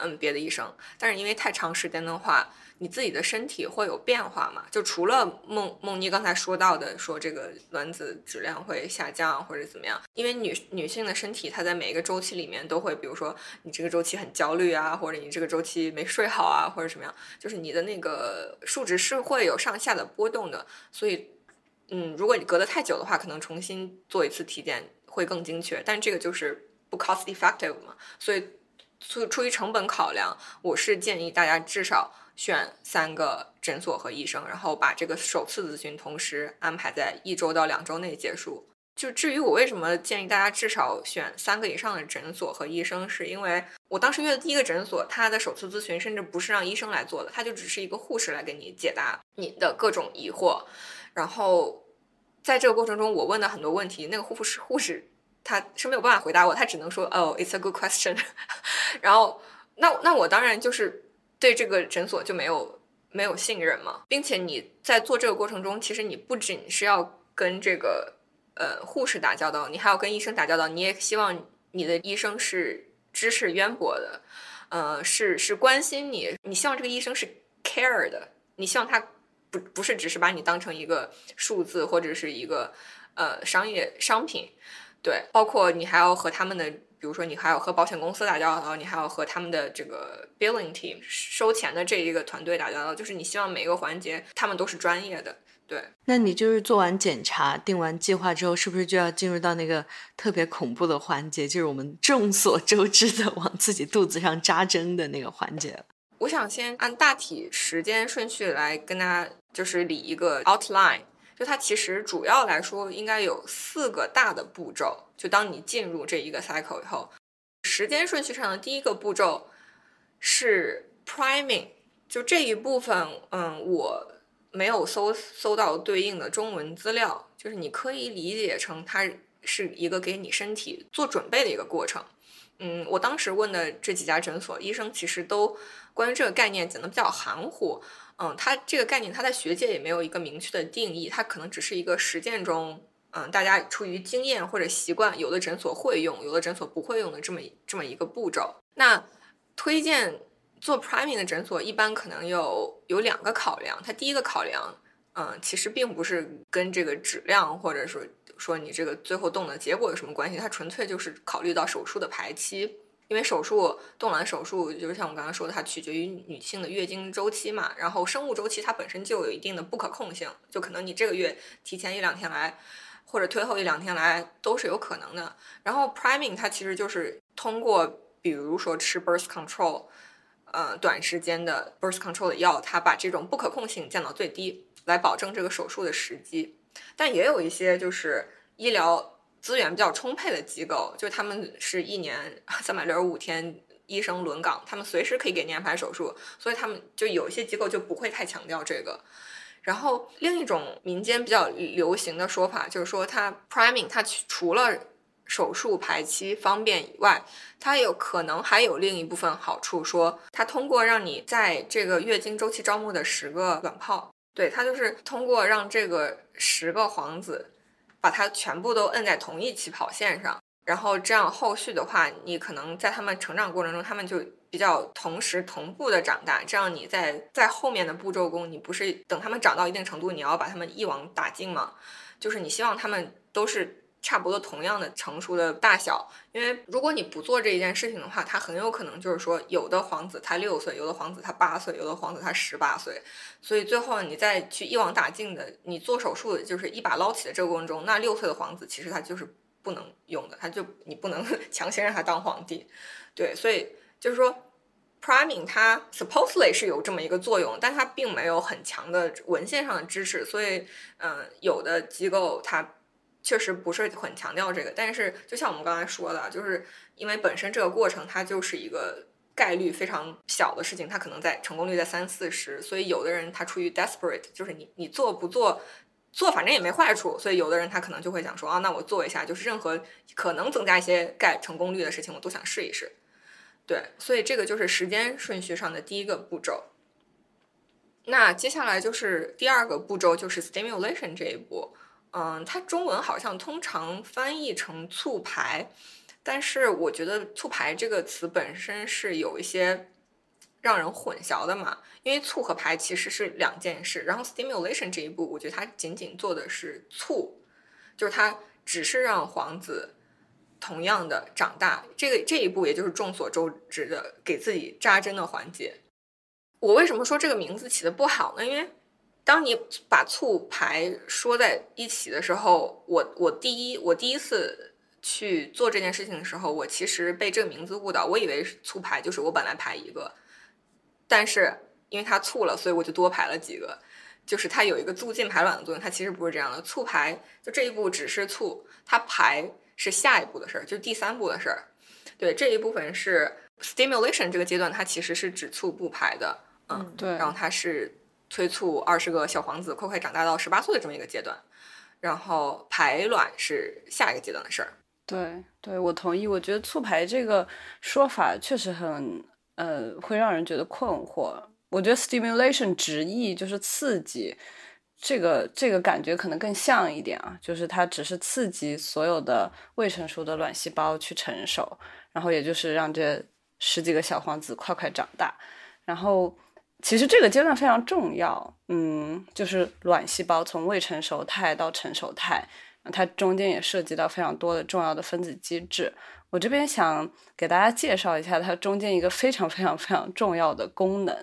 嗯，别的医生。但是因为太长时间的话，你自己的身体会有变化嘛？就除了梦梦妮刚才说到的，说这个卵子质量会下降或者怎么样，因为女女性的身体它在每一个周期里面都会，比如说你这个周期很焦虑啊，或者你这个周期没睡好啊，或者什么样，就是你的那个数值是会有上下的波动的，所以。嗯，如果你隔得太久的话，可能重新做一次体检会更精确，但这个就是不 cost effective 嘛，所以出出于成本考量，我是建议大家至少选三个诊所和医生，然后把这个首次咨询同时安排在一周到两周内结束。就至于我为什么建议大家至少选三个以上的诊所和医生，是因为我当时约的第一个诊所，他的首次咨询甚至不是让医生来做的，他就只是一个护士来给你解答你的各种疑惑，然后。在这个过程中，我问的很多问题，那个护士护士他是没有办法回答我，他只能说哦，it's a good question。然后，那那我当然就是对这个诊所就没有没有信任嘛，并且你在做这个过程中，其实你不仅是要跟这个呃护士打交道，你还要跟医生打交道，你也希望你的医生是知识渊博的，呃，是是关心你，你希望这个医生是 care 的，你希望他。不不是只是把你当成一个数字或者是一个呃商业商品，对，包括你还要和他们的，比如说你还要和保险公司打交道，你还要和他们的这个 billing team 收钱的这一个团队打交道，就是你希望每一个环节他们都是专业的，对。那你就是做完检查、定完计划之后，是不是就要进入到那个特别恐怖的环节，就是我们众所周知的往自己肚子上扎针的那个环节？我想先按大体时间顺序来跟大家就是理一个 outline，就它其实主要来说应该有四个大的步骤。就当你进入这一个 cycle 以后，时间顺序上的第一个步骤是 priming，就这一部分，嗯，我没有搜搜到对应的中文资料，就是你可以理解成它是一个给你身体做准备的一个过程。嗯，我当时问的这几家诊所医生其实都关于这个概念讲的比较含糊。嗯，它这个概念它在学界也没有一个明确的定义，它可能只是一个实践中，嗯，大家出于经验或者习惯，有的诊所会用，有的诊所不会用的这么这么一个步骤。那推荐做 priming 的诊所一般可能有有两个考量，它第一个考量，嗯，其实并不是跟这个质量或者说说你这个最后动的结果有什么关系，它纯粹就是考虑到手术的排期，因为手术冻卵手术就是像我刚刚说的，它取决于女性的月经周期嘛，然后生物周期它本身就有一定的不可控性，就可能你这个月提前一两天来，或者推后一两天来都是有可能的。然后 priming 它其实就是通过比如说吃 birth control。呃，短时间的 birth control 的药，它把这种不可控性降到最低，来保证这个手术的时机。但也有一些就是医疗资源比较充沛的机构，就他们是一年 三百六十五天医生轮岗，他们随时可以给你安排手术，所以他们就有一些机构就不会太强调这个。然后另一种民间比较流行的说法就是说，它 priming 它除了手术排期方便以外，它有可能还有另一部分好处，说它通过让你在这个月经周期招募的十个卵泡，对它就是通过让这个十个皇子把它全部都摁在同一起跑线上，然后这样后续的话，你可能在他们成长过程中，他们就比较同时同步的长大，这样你在在后面的步骤中，你不是等他们长到一定程度，你要把他们一网打尽吗？就是你希望他们都是。差不多同样的成熟的大小，因为如果你不做这一件事情的话，他很有可能就是说，有的皇子他六岁，有的皇子他八岁，有的皇子他十八岁，所以最后你再去一网打尽的，你做手术就是一把捞起的这个过程中，那六岁的皇子其实他就是不能用的，他就你不能 强行让他当皇帝，对，所以就是说，priming 它 supposedly 是有这么一个作用，但它并没有很强的文献上的支持，所以嗯，有的机构它。确实不是很强调这个，但是就像我们刚才说的，就是因为本身这个过程它就是一个概率非常小的事情，它可能在成功率在三四十，所以有的人他出于 desperate，就是你你做不做做反正也没坏处，所以有的人他可能就会想说啊，那我做一下，就是任何可能增加一些概成功率的事情我都想试一试。对，所以这个就是时间顺序上的第一个步骤。那接下来就是第二个步骤，就是 stimulation 这一步。嗯，它中文好像通常翻译成促排，但是我觉得促排这个词本身是有一些让人混淆的嘛，因为促和排其实是两件事。然后 stimulation 这一步，我觉得它仅仅做的是促，就是它只是让皇子同样的长大。这个这一步也就是众所周知的给自己扎针的环节。我为什么说这个名字起的不好呢？因为当你把醋排说在一起的时候，我我第一我第一次去做这件事情的时候，我其实被这个名字误导，我以为醋排就是我本来排一个，但是因为它醋了，所以我就多排了几个，就是它有一个促进排卵的作用，它其实不是这样的。促排就这一步只是促，它排是下一步的事儿，就是第三步的事儿。对这一部分是 stimulation 这个阶段，它其实是只促不排的，嗯，对，然后它是。催促二十个小皇子快快长大到十八岁的这么一个阶段，然后排卵是下一个阶段的事儿。对，对我同意。我觉得促排这个说法确实很呃，会让人觉得困惑。我觉得 stimulation 直译就是刺激，这个这个感觉可能更像一点啊，就是它只是刺激所有的未成熟的卵细胞去成熟，然后也就是让这十几个小皇子快快长大，然后。其实这个阶段非常重要，嗯，就是卵细胞从未成熟态到成熟态，它中间也涉及到非常多的重要的分子机制。我这边想给大家介绍一下它中间一个非常非常非常重要的功能，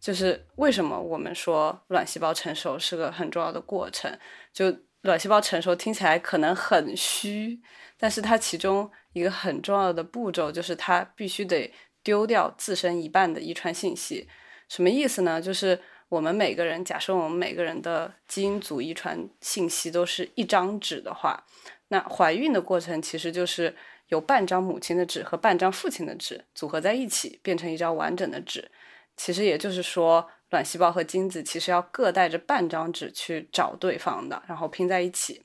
就是为什么我们说卵细胞成熟是个很重要的过程。就卵细胞成熟听起来可能很虚，但是它其中一个很重要的步骤就是它必须得丢掉自身一半的遗传信息。什么意思呢？就是我们每个人，假设我们每个人的基因组遗传信息都是一张纸的话，那怀孕的过程其实就是有半张母亲的纸和半张父亲的纸组合在一起，变成一张完整的纸。其实也就是说，卵细胞和精子其实要各带着半张纸去找对方的，然后拼在一起。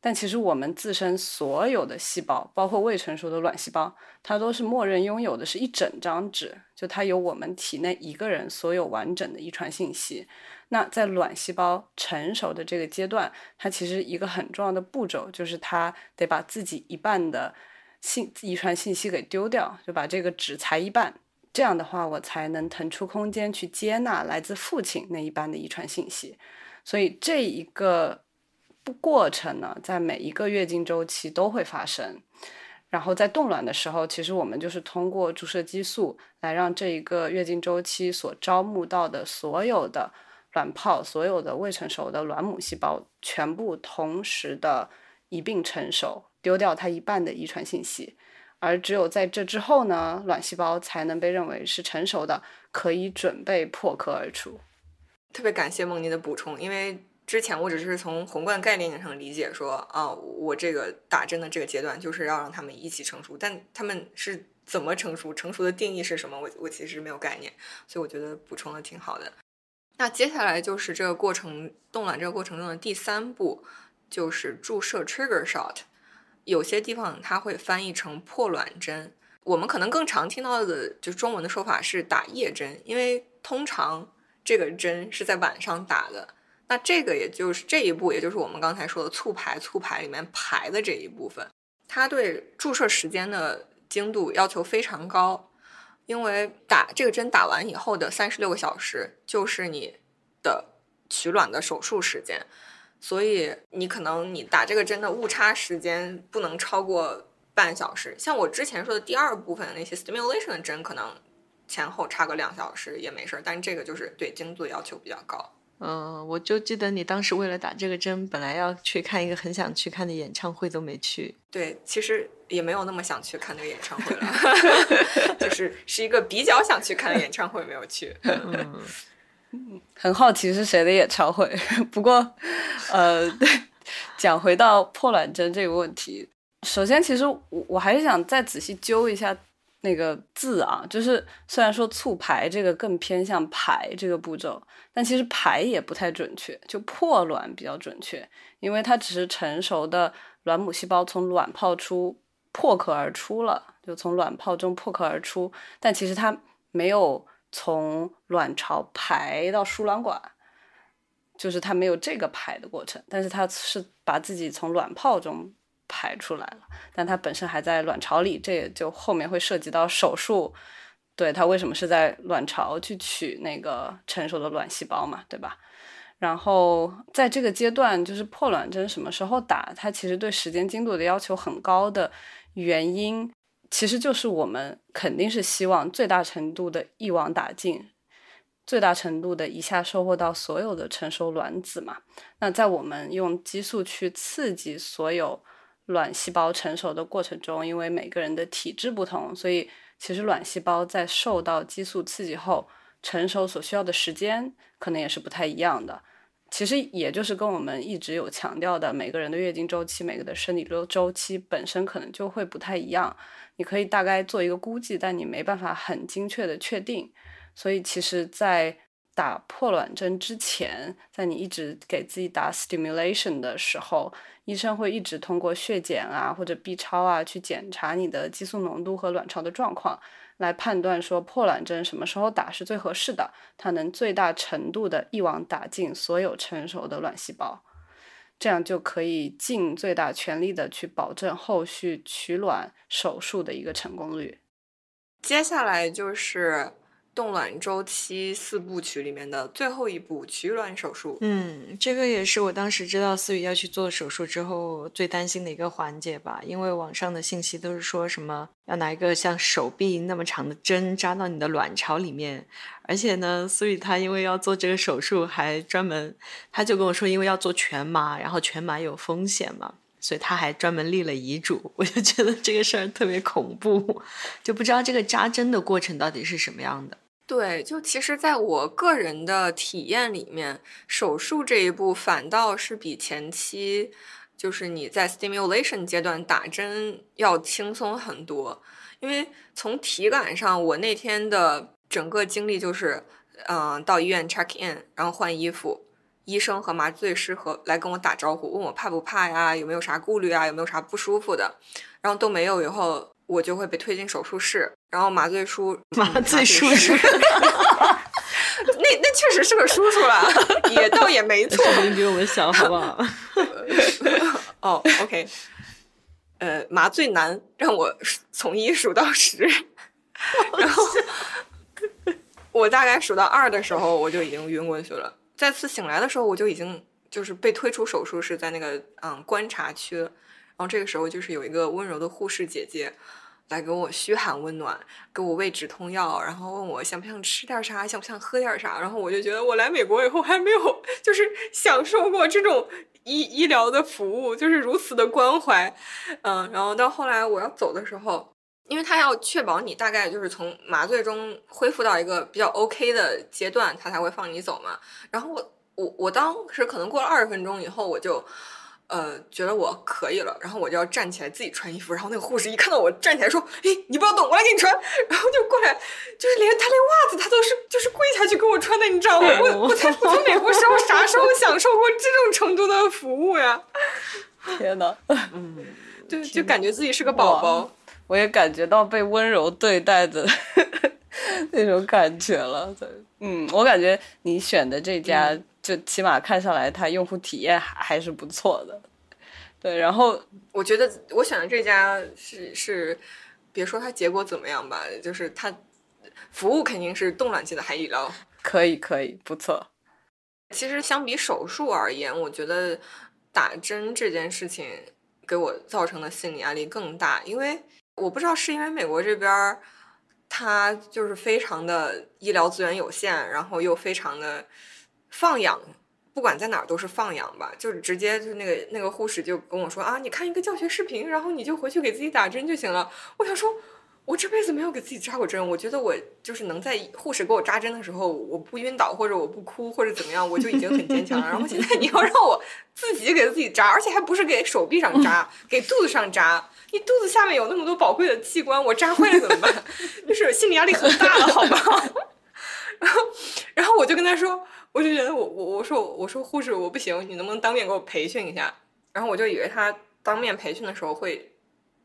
但其实我们自身所有的细胞，包括未成熟的卵细胞，它都是默认拥有的是一整张纸，就它有我们体内一个人所有完整的遗传信息。那在卵细胞成熟的这个阶段，它其实一个很重要的步骤就是它得把自己一半的信遗传信息给丢掉，就把这个纸裁一半，这样的话，我才能腾出空间去接纳来自父亲那一般的遗传信息。所以这一个过程呢，在每一个月经周期都会发生。然后在冻卵的时候，其实我们就是通过注射激素来让这一个月经周期所招募到的所有的卵泡、所有的未成熟的卵母细胞，全部同时的一并成熟，丢掉它一半的遗传信息。而只有在这之后呢，卵细胞才能被认为是成熟的，可以准备破壳而出。特别感谢梦妮的补充，因为。之前我只是从宏观概念上理解说，啊，我这个打针的这个阶段就是要让他们一起成熟，但他们是怎么成熟？成熟的定义是什么？我我其实没有概念，所以我觉得补充的挺好的。那接下来就是这个过程冻卵这个过程中的第三步，就是注射 trigger shot，有些地方它会翻译成破卵针，我们可能更常听到的就中文的说法是打夜针，因为通常这个针是在晚上打的。那这个也就是这一步，也就是我们刚才说的促排，促排里面排的这一部分，它对注射时间的精度要求非常高，因为打这个针打完以后的三十六个小时就是你的取卵的手术时间，所以你可能你打这个针的误差时间不能超过半小时。像我之前说的第二部分那些 stimulation 针，可能前后差个两小时也没事儿，但这个就是对精度要求比较高。嗯，我就记得你当时为了打这个针，本来要去看一个很想去看的演唱会，都没去。对，其实也没有那么想去看那个演唱会了，就是是一个比较想去看的演唱会，没有去。嗯，很好奇是谁的演唱会。不过，呃，讲回到破卵针这个问题，首先，其实我我还是想再仔细揪一下。那个字啊，就是虽然说促排这个更偏向排这个步骤，但其实排也不太准确，就破卵比较准确，因为它只是成熟的卵母细胞从卵泡出破壳而出了，就从卵泡中破壳而出，但其实它没有从卵巢排到输卵管，就是它没有这个排的过程，但是它是把自己从卵泡中。排出来了，但它本身还在卵巢里，这也就后面会涉及到手术。对它为什么是在卵巢去取那个成熟的卵细胞嘛，对吧？然后在这个阶段，就是破卵针什么时候打，它其实对时间精度的要求很高的原因，其实就是我们肯定是希望最大程度的一网打尽，最大程度的一下收获到所有的成熟卵子嘛。那在我们用激素去刺激所有。卵细胞成熟的过程中，因为每个人的体质不同，所以其实卵细胞在受到激素刺激后成熟所需要的时间可能也是不太一样的。其实也就是跟我们一直有强调的，每个人的月经周期、每个的生理周周期本身可能就会不太一样。你可以大概做一个估计，但你没办法很精确的确定。所以其实，在打破卵针之前，在你一直给自己打 stimulation 的时候。医生会一直通过血检啊或者 B 超啊去检查你的激素浓度和卵巢的状况，来判断说破卵针什么时候打是最合适的，它能最大程度的一网打尽所有成熟的卵细胞，这样就可以尽最大全力的去保证后续取卵手术的一个成功率。接下来就是。冻卵周期四部曲里面的最后一步取卵手术。嗯，这个也是我当时知道思雨要去做手术之后最担心的一个环节吧，因为网上的信息都是说什么要拿一个像手臂那么长的针扎到你的卵巢里面，而且呢，思雨她因为要做这个手术，还专门他就跟我说，因为要做全麻，然后全麻有风险嘛，所以他还专门立了遗嘱。我就觉得这个事儿特别恐怖，就不知道这个扎针的过程到底是什么样的。对，就其实，在我个人的体验里面，手术这一步反倒是比前期，就是你在 stimulation 阶段打针要轻松很多。因为从体感上，我那天的整个经历就是，嗯，到医院 check in，然后换衣服，医生和麻醉师和来跟我打招呼，问我怕不怕呀，有没有啥顾虑啊，有没有啥不舒服的，然后都没有以后。我就会被推进手术室，然后麻醉叔，麻醉叔 叔，那那确实是个叔叔了，也倒也没 错，比我们小，好不好？哦，OK，呃，麻醉男让我从一数到十，然后我大概数到二的时候，我就已经晕过去了。再次醒来的时候，我就已经就是被推出手术室，在那个嗯观察区。然后这个时候，就是有一个温柔的护士姐姐来给我嘘寒问暖，给我喂止痛药，然后问我想不想吃点啥，想不想喝点啥。然后我就觉得我来美国以后还没有就是享受过这种医医疗的服务，就是如此的关怀。嗯，然后到后来我要走的时候。因为他要确保你大概就是从麻醉中恢复到一个比较 OK 的阶段，他才会放你走嘛。然后我我我当时可能过了二十分钟以后，我就呃觉得我可以了，然后我就要站起来自己穿衣服。然后那个护士一看到我站起来说：“哎，你不要动，我来给你穿。”然后就过来，就是连他连袜子他都是就是跪下去给我穿的，你知道吗？我我在我在美国时候啥时候享受过这种程度的服务呀？天呐，嗯，对，就感觉自己是个宝宝。我也感觉到被温柔对待的 那种感觉了。嗯，我感觉你选的这家，就起码看下来，它用户体验还还是不错的。对，然后我觉得我选的这家是是，别说它结果怎么样吧，就是它服务肯定是冻卵级的海底捞。可以，可以，不错。其实相比手术而言，我觉得打针这件事情给我造成的心理压力更大，因为。我不知道是因为美国这边儿，它就是非常的医疗资源有限，然后又非常的放养，不管在哪儿都是放养吧，就是直接就那个那个护士就跟我说啊，你看一个教学视频，然后你就回去给自己打针就行了。我想说。我这辈子没有给自己扎过针，我觉得我就是能在护士给我扎针的时候，我不晕倒或者我不哭或者怎么样，我就已经很坚强了。然后现在你要让我自己给自己扎，而且还不是给手臂上扎，给肚子上扎，你肚子下面有那么多宝贵的器官，我扎坏了怎么办？就是心理压力很大了，好吗？然后，然后我就跟他说，我就觉得我我我说我说护士我不行，你能不能当面给我培训一下？然后我就以为他当面培训的时候会。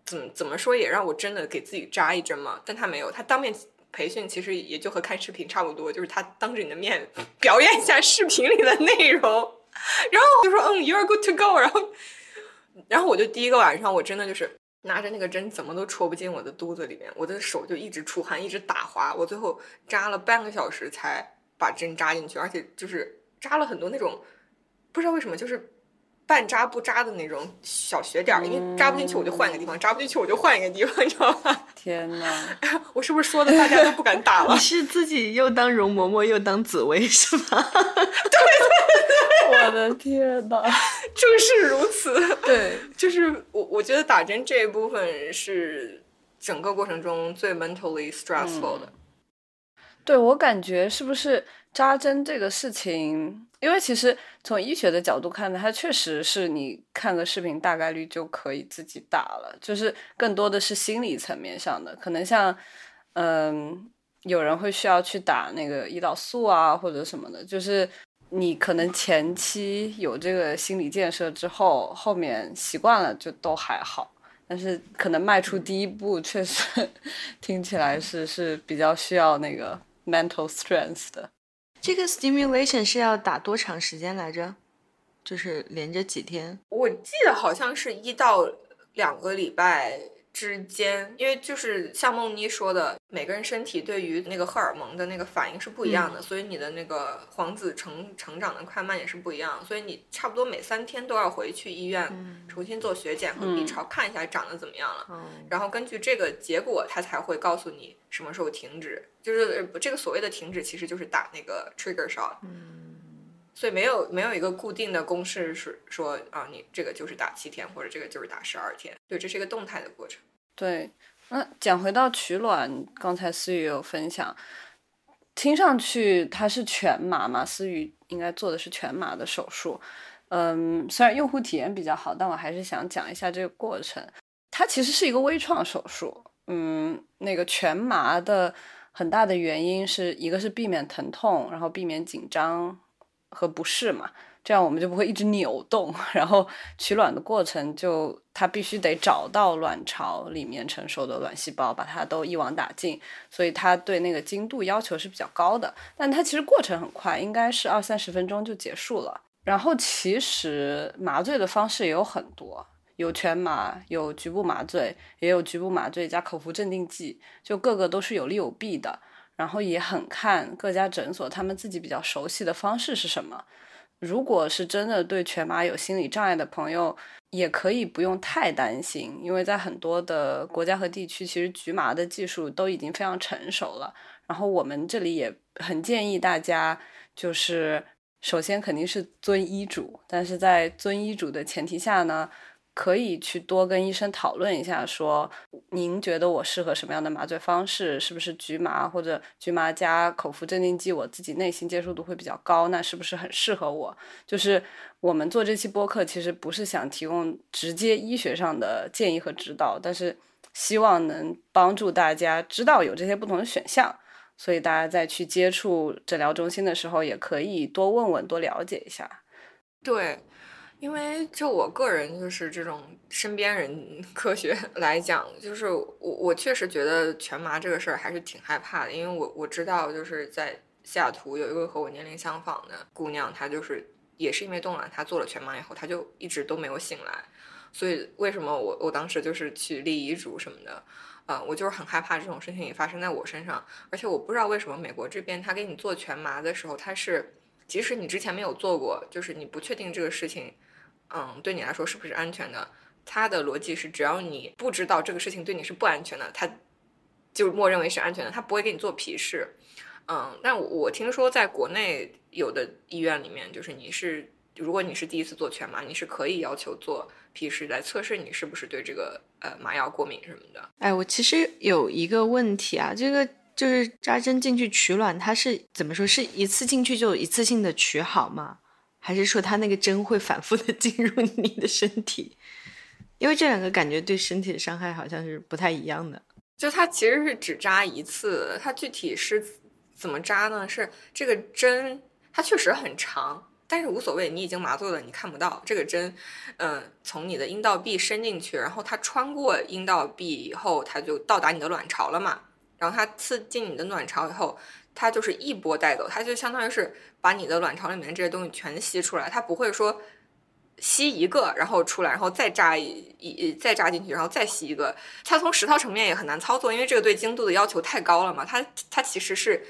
怎么怎么说也让我真的给自己扎一针嘛？但他没有，他当面培训其实也就和看视频差不多，就是他当着你的面 表演一下视频里的内容，然后就说嗯，you're good to go。然后，然后我就第一个晚上我真的就是拿着那个针怎么都戳不进我的肚子里面，我的手就一直出汗，一直打滑，我最后扎了半个小时才把针扎进去，而且就是扎了很多那种不知道为什么就是。半扎不扎的那种小血点儿，因为扎不进去我就换一个地方，扎不进去我就换一个地方，你知道吗？天呐，我是不是说的大家都不敢打了？你是自己又当容嬷嬷又当紫薇是吗？对对对，我的天呐，正是如此。对，就是我我觉得打针这一部分是整个过程中最 mentally stressful 的。对我感觉是不是？扎针这个事情，因为其实从医学的角度看呢，它确实是你看个视频，大概率就可以自己打了。就是更多的是心理层面上的，可能像，嗯，有人会需要去打那个胰岛素啊，或者什么的。就是你可能前期有这个心理建设之后，后面习惯了就都还好。但是可能迈出第一步，确实 听起来是是比较需要那个 mental strength 的。这个 stimulation 是要打多长时间来着？就是连着几天？我记得好像是一到两个礼拜之间，因为就是像梦妮说的，每个人身体对于那个荷尔蒙的那个反应是不一样的，所以你的那个黄子成成长的快慢也是不一样，所以你差不多每三天都要回去医院重新做血检和 B 超，看一下长得怎么样了，然后根据这个结果，他才会告诉你什么时候停止。就是这个所谓的停止，其实就是打那个 trigger shot。嗯，所以没有没有一个固定的公式是说啊，你这个就是打七天，或者这个就是打十二天。对，这是一个动态的过程。对，那讲回到取卵，刚才思雨有分享，听上去它是全麻嘛？思雨应该做的是全麻的手术。嗯，虽然用户体验比较好，但我还是想讲一下这个过程。它其实是一个微创手术。嗯，那个全麻的。很大的原因是一个是避免疼痛，然后避免紧张和不适嘛，这样我们就不会一直扭动。然后取卵的过程就它必须得找到卵巢里面成熟的卵细胞，把它都一网打尽，所以它对那个精度要求是比较高的。但它其实过程很快，应该是二三十分钟就结束了。然后其实麻醉的方式也有很多，有全麻，有局部麻醉，也有局部麻醉加口服镇定剂，就各个都是有利有弊的。然后也很看各家诊所他们自己比较熟悉的方式是什么。如果是真的对全麻有心理障碍的朋友，也可以不用太担心，因为在很多的国家和地区，其实局麻的技术都已经非常成熟了。然后我们这里也很建议大家，就是首先肯定是遵医嘱，但是在遵医嘱的前提下呢。可以去多跟医生讨论一下，说您觉得我适合什么样的麻醉方式？是不是局麻或者局麻加口服镇定剂？我自己内心接受度会比较高，那是不是很适合我？就是我们做这期播客，其实不是想提供直接医学上的建议和指导，但是希望能帮助大家知道有这些不同的选项，所以大家在去接触诊疗中心的时候，也可以多问问，多了解一下。对。因为就我个人就是这种身边人 科学来讲，就是我我确实觉得全麻这个事儿还是挺害怕的，因为我我知道就是在西雅图有一个和我年龄相仿的姑娘，她就是也是因为冻卵，她做了全麻以后，她就一直都没有醒来，所以为什么我我当时就是去立遗嘱什么的，啊，我就是很害怕这种事情也发生在我身上，而且我不知道为什么美国这边他给你做全麻的时候，他是即使你之前没有做过，就是你不确定这个事情。嗯，对你来说是不是安全的？他的逻辑是，只要你不知道这个事情对你是不安全的，他就默认为是安全的，他不会给你做皮试。嗯，但我听说在国内有的医院里面，就是你是如果你是第一次做全麻，你是可以要求做皮试来测试你是不是对这个呃麻药过敏什么的。哎，我其实有一个问题啊，这个就是扎针进去取卵，它是怎么说是一次进去就一次性的取好吗？还是说它那个针会反复的 进入你的身体？因为这两个感觉对身体的伤害好像是不太一样的。就它其实是只扎一次，它具体是怎么扎呢？是这个针它确实很长，但是无所谓，你已经麻醉了，你看不到这个针。嗯，从你的阴道壁伸进去，然后它穿过阴道壁以后，它就到达你的卵巢了嘛。然后它刺进你的卵巢以后。它就是一波带走，它就相当于是把你的卵巢里面这些东西全吸出来，它不会说吸一个然后出来，然后再扎一一再扎进去，然后再吸一个。它从实操层面也很难操作，因为这个对精度的要求太高了嘛。它它其实是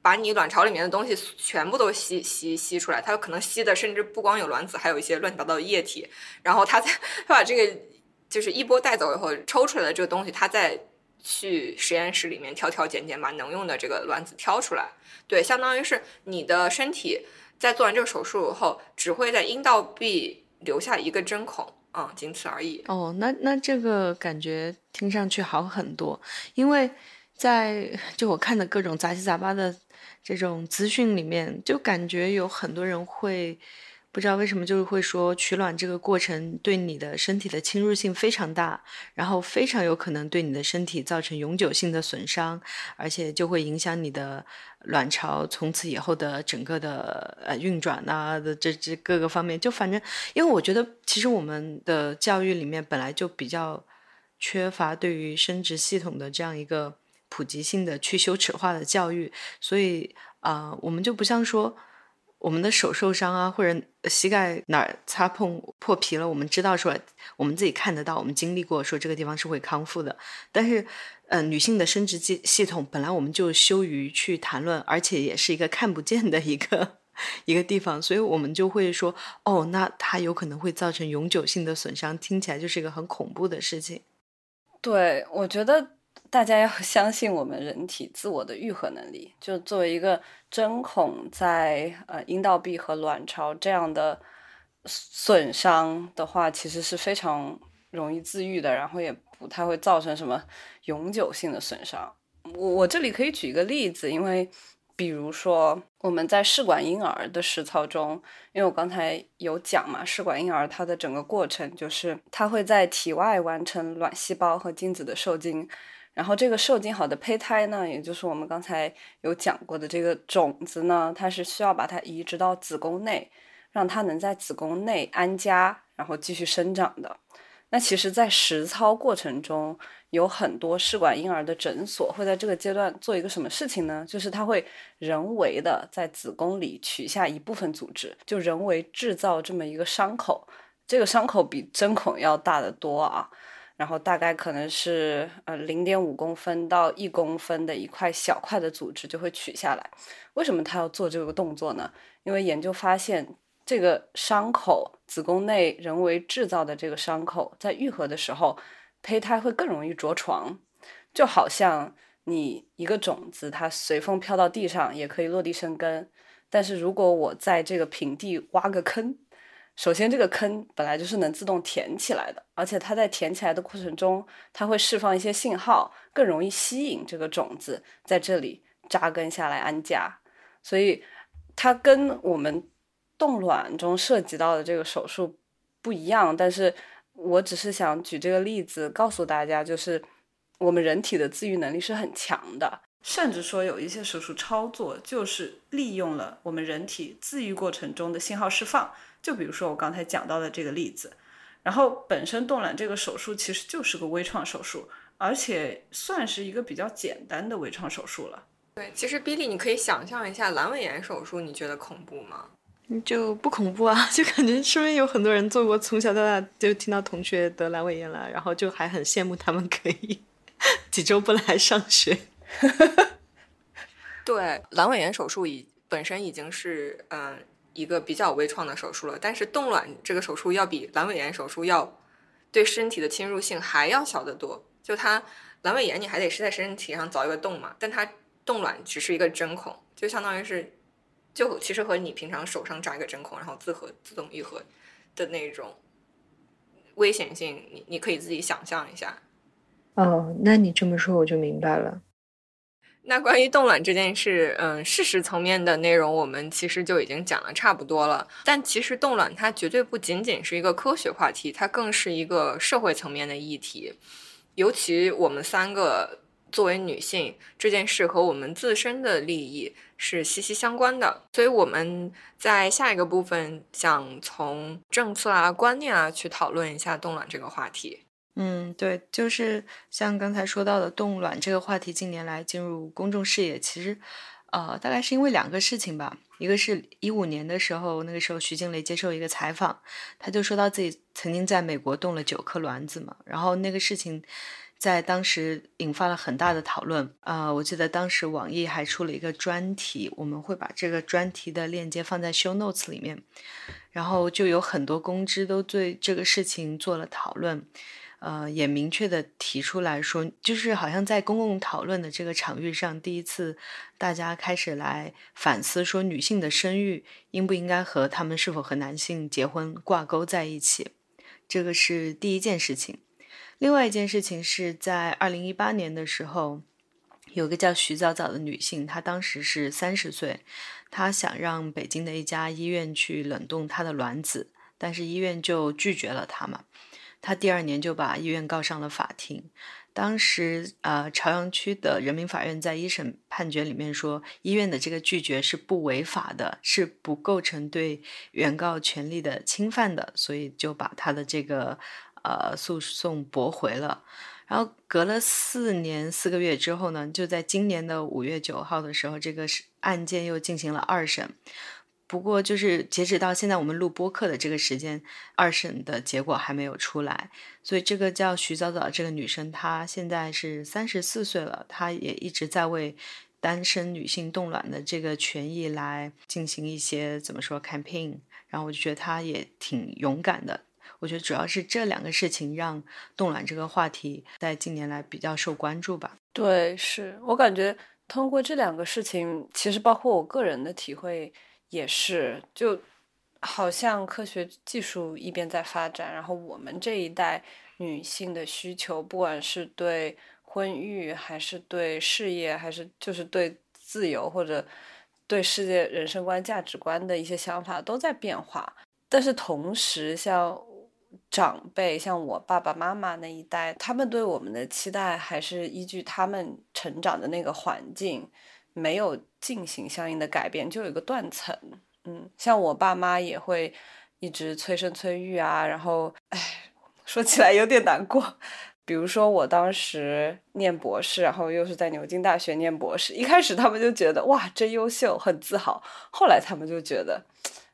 把你卵巢里面的东西全部都吸吸吸出来，它可能吸的甚至不光有卵子，还有一些乱七八糟的液体。然后它再它把这个就是一波带走以后抽出来的这个东西，它再。去实验室里面挑挑拣拣，把能用的这个卵子挑出来。对，相当于是你的身体在做完这个手术以后，只会在阴道壁留下一个针孔，嗯，仅此而已。哦，那那这个感觉听上去好很多，因为在就我看的各种杂七杂八的这种资讯里面，就感觉有很多人会。不知道为什么，就是会说取卵这个过程对你的身体的侵入性非常大，然后非常有可能对你的身体造成永久性的损伤，而且就会影响你的卵巢从此以后的整个的呃运转啊的这这各个方面。就反正，因为我觉得其实我们的教育里面本来就比较缺乏对于生殖系统的这样一个普及性的去羞耻化的教育，所以啊，我们就不像说。我们的手受伤啊，或者膝盖哪儿擦碰破皮了，我们知道说我们自己看得到，我们经历过说这个地方是会康复的。但是，呃，女性的生殖系系统本来我们就羞于去谈论，而且也是一个看不见的一个一个地方，所以我们就会说，哦，那它有可能会造成永久性的损伤，听起来就是一个很恐怖的事情。对，我觉得。大家要 相信我们人体自我的愈合能力。就作为一个针孔在呃阴道壁和卵巢这样的损伤的话，其实是非常容易自愈的，然后也不太会造成什么永久性的损伤。我我这里可以举一个例子，因为比如说我们在试管婴儿的实操中，因为我刚才有讲嘛，试管婴儿它的整个过程就是它会在体外完成卵细胞和精子的受精。然后这个受精好的胚胎呢，也就是我们刚才有讲过的这个种子呢，它是需要把它移植到子宫内，让它能在子宫内安家，然后继续生长的。那其实，在实操过程中，有很多试管婴儿的诊所会在这个阶段做一个什么事情呢？就是它会人为的在子宫里取下一部分组织，就人为制造这么一个伤口。这个伤口比针孔要大得多啊。然后大概可能是呃零点五公分到一公分的一块小块的组织就会取下来。为什么他要做这个动作呢？因为研究发现，这个伤口子宫内人为制造的这个伤口在愈合的时候，胚胎会更容易着床，就好像你一个种子它随风飘到地上也可以落地生根，但是如果我在这个平地挖个坑。首先，这个坑本来就是能自动填起来的，而且它在填起来的过程中，它会释放一些信号，更容易吸引这个种子在这里扎根下来安家。所以，它跟我们冻卵中涉及到的这个手术不一样。但是我只是想举这个例子，告诉大家，就是我们人体的自愈能力是很强的，甚至说有一些手术操作就是利用了我们人体自愈过程中的信号释放。就比如说我刚才讲到的这个例子，然后本身冻卵这个手术其实就是个微创手术，而且算是一个比较简单的微创手术了。对，其实 Billy，你可以想象一下阑尾炎手术，你觉得恐怖吗？就不恐怖啊，就感觉身边有很多人做过，从小到大就听到同学得阑尾炎了，然后就还很羡慕他们可以 几周不来上学。对，阑尾炎手术已本身已经是嗯。一个比较微创的手术了，但是冻卵这个手术要比阑尾炎手术要对身体的侵入性还要小得多。就它阑尾炎，你还得是在身体上凿一个洞嘛，但它冻卵只是一个针孔，就相当于是，就其实和你平常手上扎一个针孔，然后自合自动愈合的那种危险性，你你可以自己想象一下。哦，那你这么说我就明白了。那关于冻卵这件事，嗯，事实层面的内容我们其实就已经讲的差不多了。但其实冻卵它绝对不仅仅是一个科学话题，它更是一个社会层面的议题。尤其我们三个作为女性，这件事和我们自身的利益是息息相关的。所以我们在下一个部分想从政策啊、观念啊去讨论一下冻卵这个话题。嗯，对，就是像刚才说到的冻卵这个话题，近年来进入公众视野，其实，呃，大概是因为两个事情吧。一个是一五年的时候，那个时候徐静蕾接受一个采访，他就说到自己曾经在美国冻了九颗卵子嘛，然后那个事情在当时引发了很大的讨论。呃，我记得当时网易还出了一个专题，我们会把这个专题的链接放在 show notes 里面，然后就有很多公知都对这个事情做了讨论。呃，也明确的提出来说，就是好像在公共讨论的这个场域上，第一次大家开始来反思说，女性的生育应不应该和她们是否和男性结婚挂钩在一起，这个是第一件事情。另外一件事情是在二零一八年的时候，有个叫徐早早的女性，她当时是三十岁，她想让北京的一家医院去冷冻她的卵子，但是医院就拒绝了她嘛。他第二年就把医院告上了法庭。当时，呃，朝阳区的人民法院在一审判决里面说，医院的这个拒绝是不违法的，是不构成对原告权利的侵犯的，所以就把他的这个呃诉讼驳回了。然后隔了四年四个月之后呢，就在今年的五月九号的时候，这个案件又进行了二审。不过，就是截止到现在我们录播课的这个时间，二审的结果还没有出来。所以，这个叫徐早早这个女生，她现在是三十四岁了，她也一直在为单身女性冻卵的这个权益来进行一些怎么说 campaign。然后我就觉得她也挺勇敢的。我觉得主要是这两个事情让冻卵这个话题在近年来比较受关注吧。对，是我感觉通过这两个事情，其实包括我个人的体会。也是，就好像科学技术一边在发展，然后我们这一代女性的需求，不管是对婚育，还是对事业，还是就是对自由或者对世界人生观、价值观的一些想法都在变化。但是同时，像长辈，像我爸爸妈妈那一代，他们对我们的期待还是依据他们成长的那个环境。没有进行相应的改变，就有一个断层。嗯，像我爸妈也会一直催生催育啊，然后，唉，说起来有点难过。比如说我当时念博士，然后又是在牛津大学念博士，一开始他们就觉得哇真优秀，很自豪。后来他们就觉得，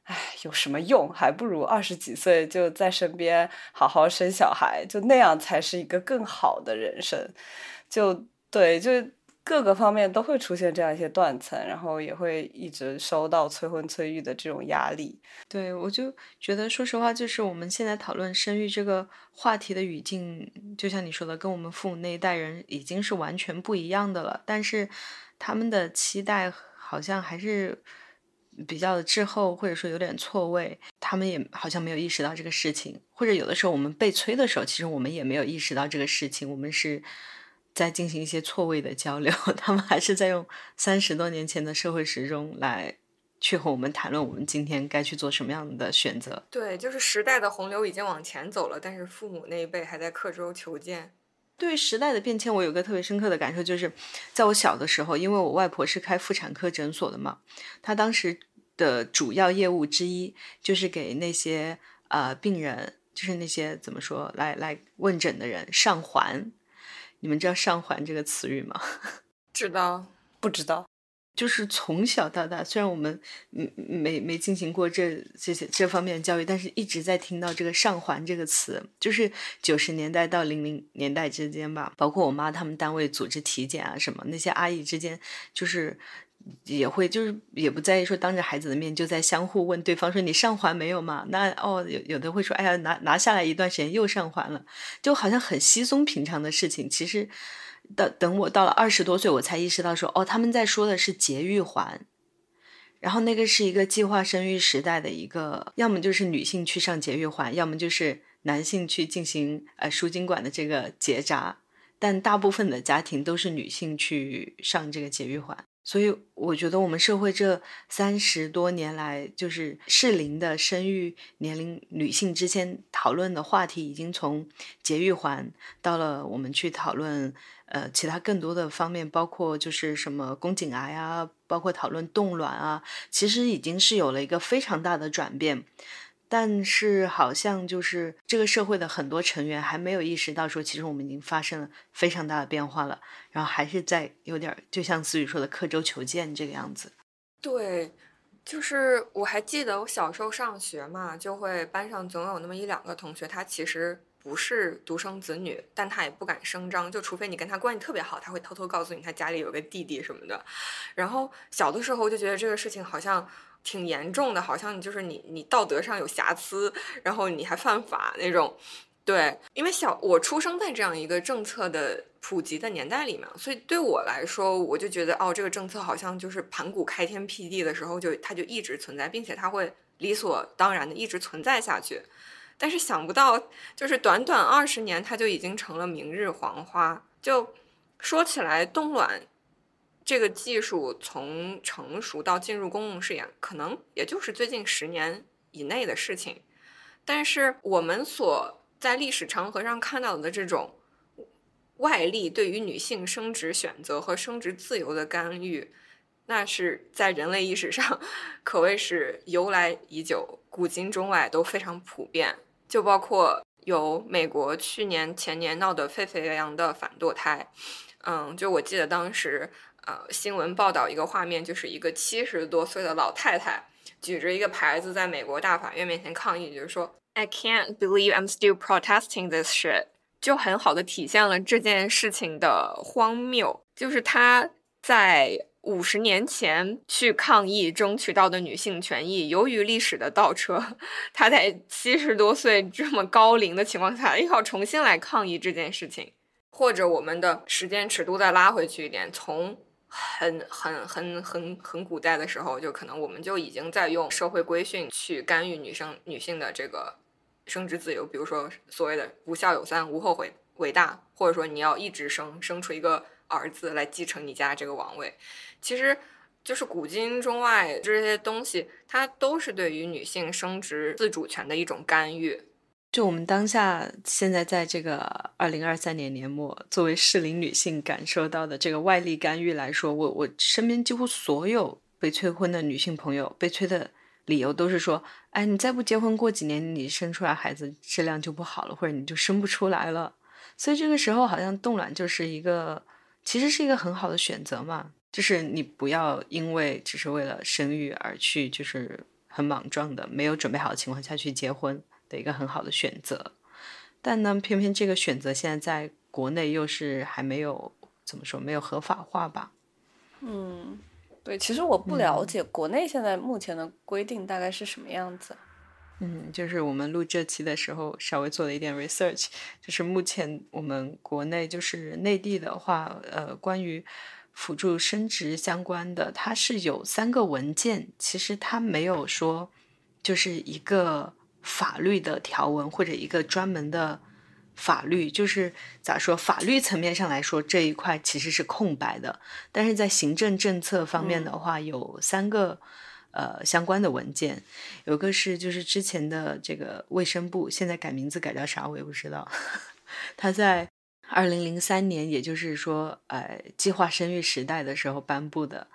哎，有什么用？还不如二十几岁就在身边好好生小孩，就那样才是一个更好的人生。就对，就各个方面都会出现这样一些断层，然后也会一直收到催婚催育的这种压力。对，我就觉得，说实话，就是我们现在讨论生育这个话题的语境，就像你说的，跟我们父母那一代人已经是完全不一样的了。但是他们的期待好像还是。比较的滞后，或者说有点错位，他们也好像没有意识到这个事情，或者有的时候我们被催的时候，其实我们也没有意识到这个事情，我们是在进行一些错位的交流，他们还是在用三十多年前的社会时钟来去和我们谈论我们今天该去做什么样的选择。对，就是时代的洪流已经往前走了，但是父母那一辈还在刻舟求剑。对于时代的变迁，我有个特别深刻的感受，就是在我小的时候，因为我外婆是开妇产科诊所的嘛，她当时的主要业务之一就是给那些呃病人，就是那些怎么说来来问诊的人上环。你们知道“上环”这个词语吗？知道？不知道？就是从小到大，虽然我们没没没进行过这这些这方面的教育，但是一直在听到这个“上环”这个词，就是九十年代到零零年代之间吧，包括我妈他们单位组织体检啊什么，那些阿姨之间就是也会就是也不在意说当着孩子的面就在相互问对方说你上环没有嘛？那哦有有的会说哎呀拿拿下来一段时间又上环了，就好像很稀松平常的事情，其实。等等，我到了二十多岁，我才意识到说，哦，他们在说的是节育环，然后那个是一个计划生育时代的一个，要么就是女性去上节育环，要么就是男性去进行呃输精管的这个结扎，但大部分的家庭都是女性去上这个节育环。所以我觉得我们社会这三十多年来，就是适龄的生育年龄女性之间讨论的话题，已经从节育环到了我们去讨论呃其他更多的方面，包括就是什么宫颈癌啊，包括讨论冻卵啊，其实已经是有了一个非常大的转变。但是好像就是这个社会的很多成员还没有意识到，说其实我们已经发生了非常大的变化了，然后还是在有点就像思雨说的刻舟求剑这个样子。对，就是我还记得我小时候上学嘛，就会班上总有那么一两个同学，他其实不是独生子女，但他也不敢声张，就除非你跟他关系特别好，他会偷偷告诉你他家里有个弟弟什么的。然后小的时候就觉得这个事情好像。挺严重的，好像就是你你道德上有瑕疵，然后你还犯法那种。对，因为小我出生在这样一个政策的普及的年代里面，所以对我来说，我就觉得哦，这个政策好像就是盘古开天辟地的时候就它就一直存在，并且它会理所当然的一直存在下去。但是想不到，就是短短二十年，它就已经成了明日黄花。就说起来，冻卵。这个技术从成熟到进入公共视野，可能也就是最近十年以内的事情。但是我们所在历史长河上看到的这种外力对于女性生殖选择和生殖自由的干预，那是在人类意识上 可谓是由来已久，古今中外都非常普遍。就包括有美国去年前年闹得沸沸扬扬的反堕胎，嗯，就我记得当时。呃，新闻报道一个画面，就是一个七十多岁的老太太举着一个牌子，在美国大法院面前抗议，就是说 "I can't believe I'm still protesting this shit"，就很好的体现了这件事情的荒谬。就是她在五十年前去抗议争取到的女性权益，由于历史的倒车，她在七十多岁这么高龄的情况下，又要重新来抗议这件事情。或者我们的时间尺度再拉回去一点，从很很很很很古代的时候，就可能我们就已经在用社会规训去干预女生女性的这个生殖自由，比如说所谓的“无孝有三，无后悔伟大”，或者说你要一直生生出一个儿子来继承你家这个王位，其实就是古今中外这些东西，它都是对于女性生殖自主权的一种干预。就我们当下现在在这个二零二三年年末，作为适龄女性感受到的这个外力干预来说，我我身边几乎所有被催婚的女性朋友，被催的理由都是说，哎，你再不结婚，过几年你生出来孩子质量就不好了，或者你就生不出来了。所以这个时候好像冻卵就是一个，其实是一个很好的选择嘛，就是你不要因为只是为了生育而去就是。很莽撞的，没有准备好的情况下去结婚的一个很好的选择。但呢，偏偏这个选择现在在国内又是还没有怎么说，没有合法化吧？嗯，对，其实我不了解国内现在目前的规定大概是什么样子。嗯，就是我们录这期的时候稍微做了一点 research，就是目前我们国内就是内地的话，呃，关于辅助生殖相关的，它是有三个文件，其实它没有说就是一个法律的条文或者一个专门的法律，就是咋说，法律层面上来说这一块其实是空白的，但是在行政政策方面的话，有三个。呃，相关的文件，有个是就是之前的这个卫生部，现在改名字改叫啥我也不知道。他在二零零三年，也就是说，呃，计划生育时代的时候颁布的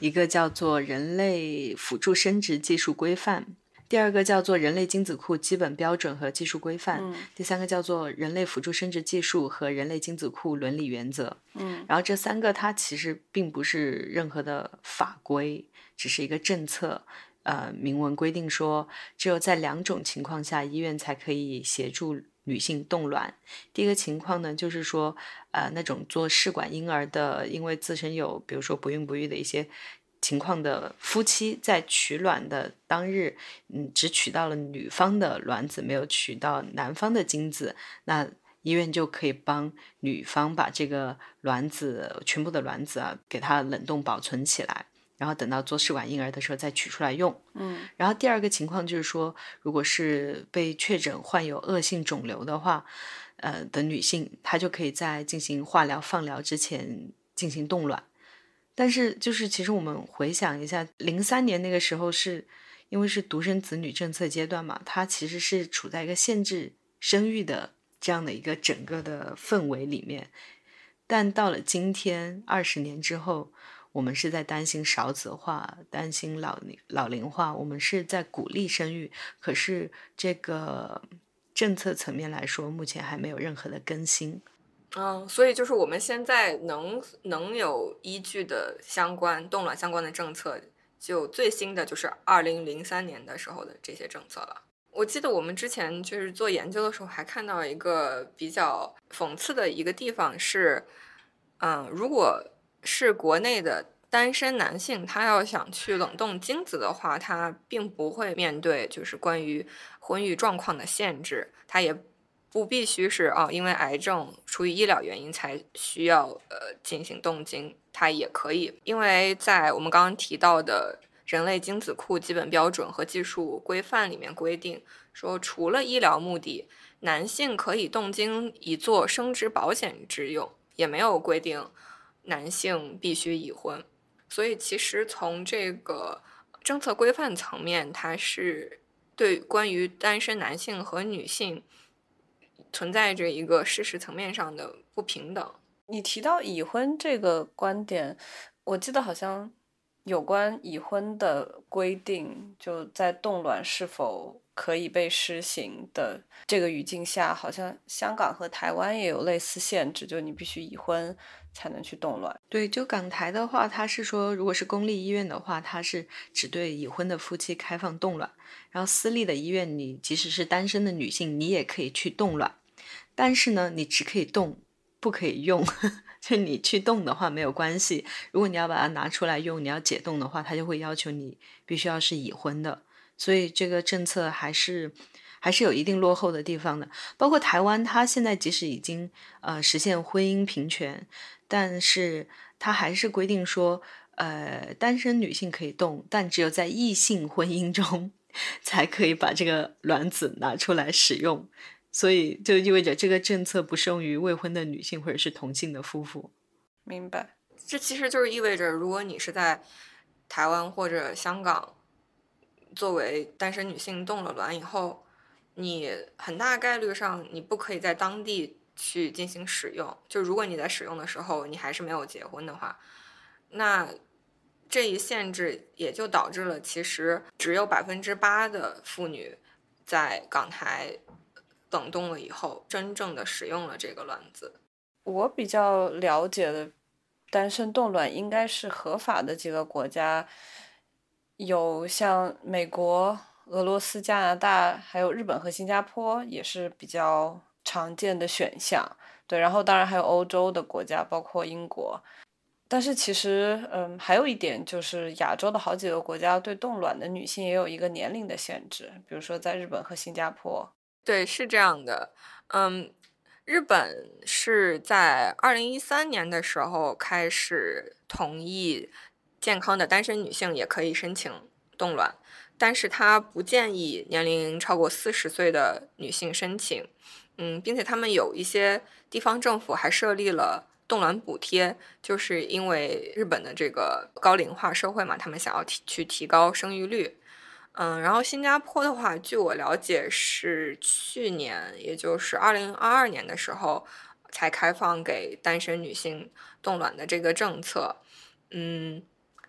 一个叫做《人类辅助生殖技术规范》，第二个叫做《人类精子库基本标准和技术规范》，第三个叫做《人类辅助生殖技术和人类精子库伦理原则》。嗯，然后这三个它其实并不是任何的法规。只是一个政策，呃，明文规定说，只有在两种情况下，医院才可以协助女性冻卵。第一个情况呢，就是说，呃，那种做试管婴儿的，因为自身有，比如说不孕不育的一些情况的夫妻，在取卵的当日，嗯，只取到了女方的卵子，没有取到男方的精子，那医院就可以帮女方把这个卵子全部的卵子啊，给它冷冻保存起来。然后等到做试管婴儿的时候再取出来用。嗯，然后第二个情况就是说，如果是被确诊患有恶性肿瘤的话，呃的女性，她就可以在进行化疗、放疗之前进行冻卵。但是，就是其实我们回想一下，零三年那个时候是因为是独生子女政策阶段嘛，它其实是处在一个限制生育的这样的一个整个的氛围里面。但到了今天，二十年之后。我们是在担心少子化，担心老老龄化，我们是在鼓励生育，可是这个政策层面来说，目前还没有任何的更新。嗯，所以就是我们现在能能有依据的相关冻卵相关的政策，就最新的就是二零零三年的时候的这些政策了。我记得我们之前就是做研究的时候，还看到一个比较讽刺的一个地方是，嗯，如果。是国内的单身男性，他要想去冷冻精子的话，他并不会面对就是关于婚育状况的限制，他也不必须是啊，因为癌症出于医疗原因才需要呃进行冻精，它也可以，因为在我们刚刚提到的人类精子库基本标准和技术规范里面规定说，除了医疗目的，男性可以冻精以做生殖保险之用，也没有规定。男性必须已婚，所以其实从这个政策规范层面，它是对关于单身男性和女性存在着一个事实层面上的不平等。你提到已婚这个观点，我记得好像有关已婚的规定，就在冻卵是否可以被施行的这个语境下，好像香港和台湾也有类似限制，就你必须已婚。才能去冻卵。对，就港台的话，它是说，如果是公立医院的话，它是只对已婚的夫妻开放冻卵。然后私立的医院，你即使是单身的女性，你也可以去冻卵。但是呢，你只可以动，不可以用。就你去动的话没有关系。如果你要把它拿出来用，你要解冻的话，他就会要求你必须要是已婚的。所以这个政策还是。还是有一定落后的地方的，包括台湾，它现在即使已经呃实现婚姻平权，但是它还是规定说，呃，单身女性可以动，但只有在异性婚姻中 才可以把这个卵子拿出来使用，所以就意味着这个政策不适用于未婚的女性或者是同性的夫妇。明白，这其实就是意味着，如果你是在台湾或者香港作为单身女性冻了卵以后。你很大概率上，你不可以在当地去进行使用。就如果你在使用的时候，你还是没有结婚的话，那这一限制也就导致了，其实只有百分之八的妇女在港台冷冻了以后，真正的使用了这个卵子。我比较了解的单身冻卵应该是合法的几个国家。有像美国、俄罗斯、加拿大，还有日本和新加坡也是比较常见的选项。对，然后当然还有欧洲的国家，包括英国。但是其实，嗯，还有一点就是亚洲的好几个国家对冻卵的女性也有一个年龄的限制，比如说在日本和新加坡。对，是这样的。嗯，日本是在二零一三年的时候开始同意健康的单身女性也可以申请冻卵，但是他不建议年龄超过四十岁的女性申请。嗯，并且他们有一些地方政府还设立了冻卵补贴，就是因为日本的这个高龄化社会嘛，他们想要提去提高生育率。嗯，然后新加坡的话，据我了解是去年，也就是二零二二年的时候才开放给单身女性冻卵的这个政策。嗯，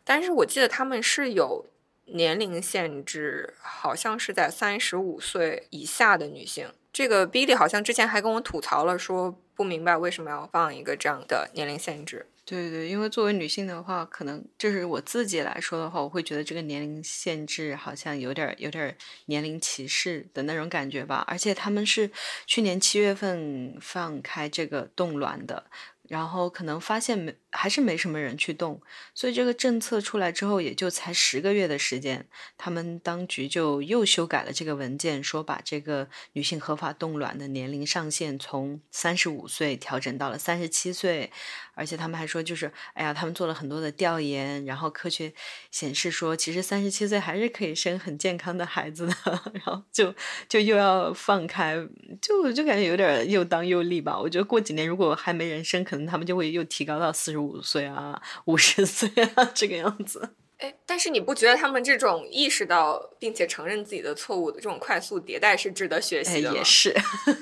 但是我记得他们是有年龄限制，好像是在三十五岁以下的女性。这个 Billy 好像之前还跟我吐槽了，说不明白为什么要放一个这样的年龄限制。对对，因为作为女性的话，可能就是我自己来说的话，我会觉得这个年龄限制好像有点有点年龄歧视的那种感觉吧。而且他们是去年七月份放开这个冻卵的。然后可能发现没还是没什么人去动，所以这个政策出来之后也就才十个月的时间，他们当局就又修改了这个文件，说把这个女性合法冻卵的年龄上限从三十五岁调整到了三十七岁，而且他们还说就是哎呀，他们做了很多的调研，然后科学显示说其实三十七岁还是可以生很健康的孩子的，然后就就又要放开，就就感觉有点又当又立吧。我觉得过几年如果还没人生，可能他们就会又提高到四十五岁啊、五十岁啊 这个样子。哎，但是你不觉得他们这种意识到并且承认自己的错误的这种快速迭代是值得学习的也是。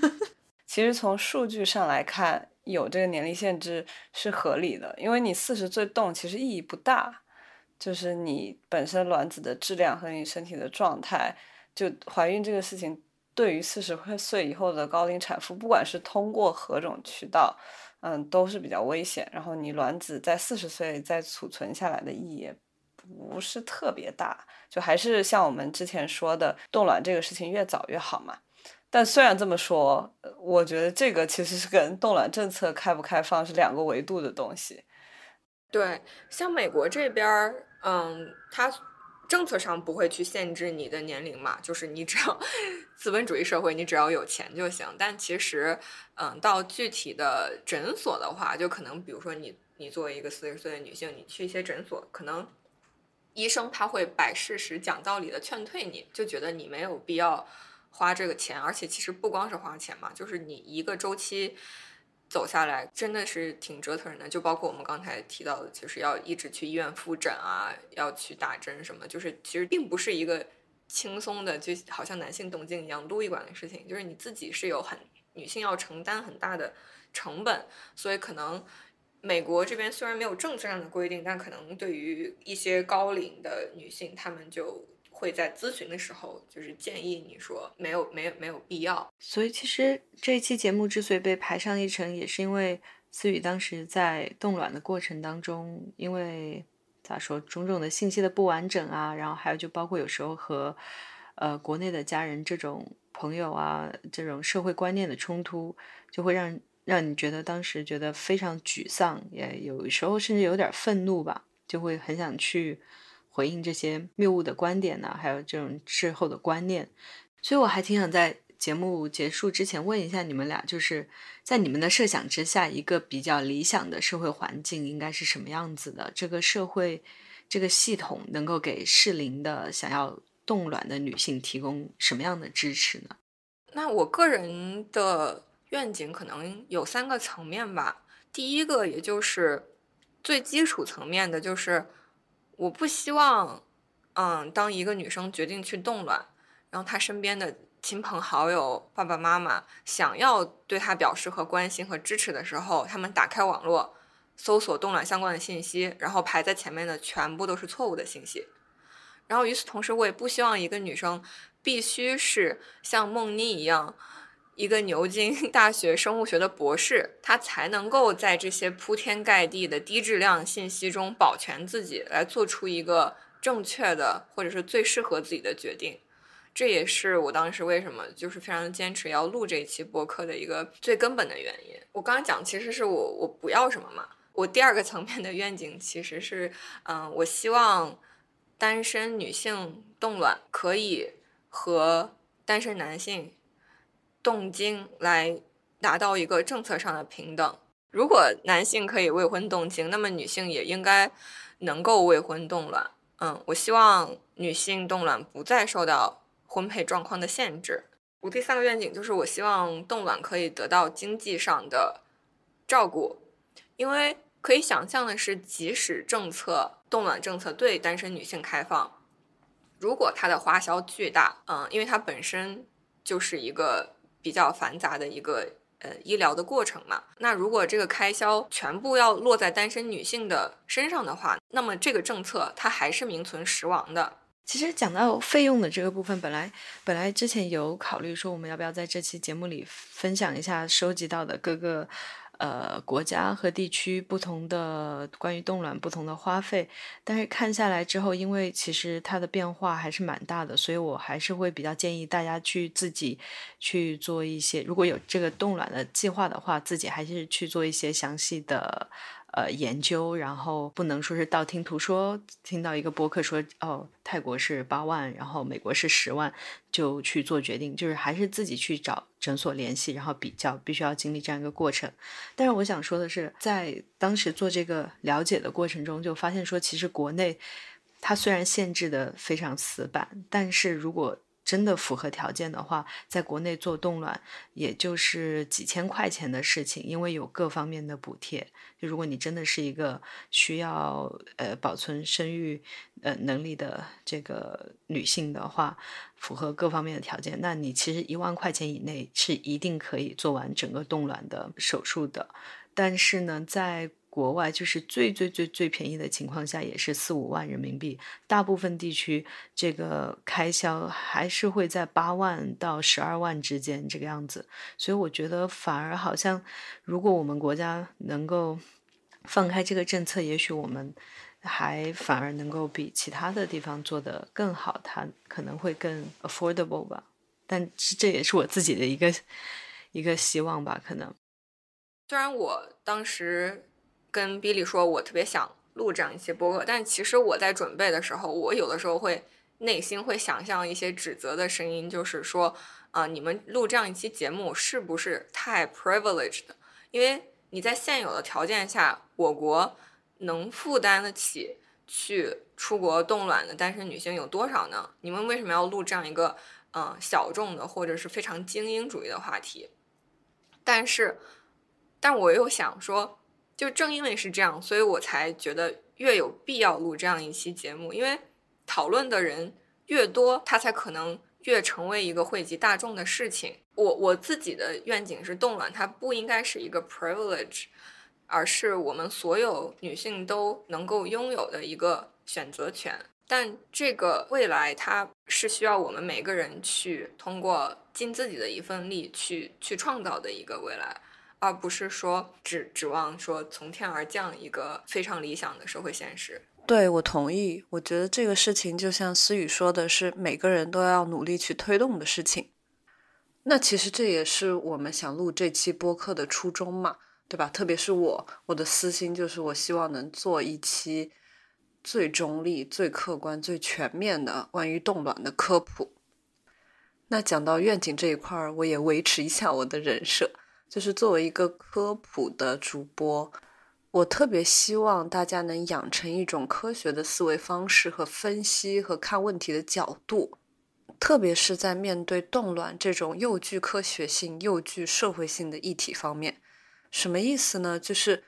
其实从数据上来看，有这个年龄限制是合理的，因为你四十岁动其实意义不大，就是你本身卵子的质量和你身体的状态，就怀孕这个事情，对于四十岁以后的高龄产妇，不管是通过何种渠道。嗯，都是比较危险。然后你卵子在四十岁再储存下来的意义不是特别大，就还是像我们之前说的，冻卵这个事情越早越好嘛。但虽然这么说，我觉得这个其实是跟冻卵政策开不开放是两个维度的东西。对，像美国这边儿，嗯，它。政策上不会去限制你的年龄嘛，就是你只要 资本主义社会，你只要有钱就行。但其实，嗯，到具体的诊所的话，就可能比如说你，你作为一个四十岁的女性，你去一些诊所，可能医生他会摆事实、讲道理的劝退你，就觉得你没有必要花这个钱。而且其实不光是花钱嘛，就是你一个周期。走下来真的是挺折腾人的，就包括我们刚才提到的，就是要一直去医院复诊啊，要去打针什么，就是其实并不是一个轻松的，就好像男性动静一样撸一管的事情，就是你自己是有很女性要承担很大的成本，所以可能美国这边虽然没有政策上的规定，但可能对于一些高龄的女性，她们就。会在咨询的时候，就是建议你说没有没有没有必要。所以其实这一期节目之所以被排上议程，也是因为思雨当时在冻卵的过程当中，因为咋说种种的信息的不完整啊，然后还有就包括有时候和呃国内的家人这种朋友啊这种社会观念的冲突，就会让让你觉得当时觉得非常沮丧，也有时候甚至有点愤怒吧，就会很想去。回应这些谬误的观点呢，还有这种滞后的观念，所以我还挺想在节目结束之前问一下你们俩，就是在你们的设想之下，一个比较理想的社会环境应该是什么样子的？这个社会，这个系统能够给适龄的想要冻卵的女性提供什么样的支持呢？那我个人的愿景可能有三个层面吧。第一个，也就是最基础层面的，就是。我不希望，嗯，当一个女生决定去冻卵，然后她身边的亲朋好友、爸爸妈妈想要对她表示和关心和支持的时候，他们打开网络搜索冻卵相关的信息，然后排在前面的全部都是错误的信息。然后与此同时，我也不希望一个女生必须是像梦妮一样。一个牛津 大学生物学的博士，他才能够在这些铺天盖地的低质量信息中保全自己，来做出一个正确的或者是最适合自己的决定。这也是我当时为什么就是非常坚持要录这一期播客的一个最根本的原因。我刚刚讲其实是我我不要什么嘛，我第二个层面的愿景其实是，嗯，我希望单身女性冻卵可以和单身男性动精来达到一个政策上的平等。如果男性可以未婚动精，那么女性也应该能够未婚冻卵。嗯，我希望女性冻卵不再受到。婚配状况的限制。我第三个愿景就是，我希望冻卵可以得到经济上的照顾，因为可以想象的是，即使政策冻卵政策对单身女性开放，如果它的花销巨大，嗯，因为它本身就是一个比较繁杂的一个呃医疗的过程嘛，那如果这个开销全部要落在单身女性的身上的话，那么这个政策它还是名存实亡的。其实讲到费用的这个部分，本来本来之前有考虑说，我们要不要在这期节目里分享一下收集到的各个呃国家和地区不同的关于冻卵不同的花费，但是看下来之后，因为其实它的变化还是蛮大的，所以我还是会比较建议大家去自己去做一些，如果有这个冻卵的计划的话，自己还是去做一些详细的。呃，研究，然后不能说是道听途说，听到一个博客说，哦，泰国是八万，然后美国是十万，就去做决定，就是还是自己去找诊所联系，然后比较，必须要经历这样一个过程。但是我想说的是，在当时做这个了解的过程中，就发现说，其实国内它虽然限制的非常死板，但是如果真的符合条件的话，在国内做冻卵也就是几千块钱的事情，因为有各方面的补贴。就如果你真的是一个需要呃保存生育呃能力的这个女性的话，符合各方面的条件，那你其实一万块钱以内是一定可以做完整个冻卵的手术的。但是呢，在国外就是最最最最便宜的情况下，也是四五万人民币。大部分地区这个开销还是会在八万到十二万之间这个样子。所以我觉得反而好像，如果我们国家能够放开这个政策，也许我们还反而能够比其他的地方做得更好，它可能会更 affordable 吧。但这也是我自己的一个一个希望吧，可能。虽然我当时。跟 Billy 说，我特别想录这样一期播客，但其实我在准备的时候，我有的时候会内心会想象一些指责的声音，就是说，啊，你们录这样一期节目是不是太 privileged？因为你在现有的条件下，我国能负担得起去出国冻卵的单身女性有多少呢？你们为什么要录这样一个嗯小众的或者是非常精英主义的话题？但是，但我又想说。就正因为是这样，所以我才觉得越有必要录这样一期节目，因为讨论的人越多，它才可能越成为一个惠及大众的事情。我我自己的愿景是，冻卵它不应该是一个 privilege，而是我们所有女性都能够拥有的一个选择权。但这个未来，它是需要我们每个人去通过尽自己的一份力去去创造的一个未来。而不是说指指望说从天而降一个非常理想的社会现实。对我同意，我觉得这个事情就像思雨说的，是每个人都要努力去推动的事情。那其实这也是我们想录这期播客的初衷嘛，对吧？特别是我，我的私心就是我希望能做一期最中立、最客观、最全面的关于冻卵的科普。那讲到愿景这一块儿，我也维持一下我的人设。就是作为一个科普的主播，我特别希望大家能养成一种科学的思维方式和分析和看问题的角度，特别是在面对动乱这种又具科学性又具社会性的议题方面。什么意思呢？就是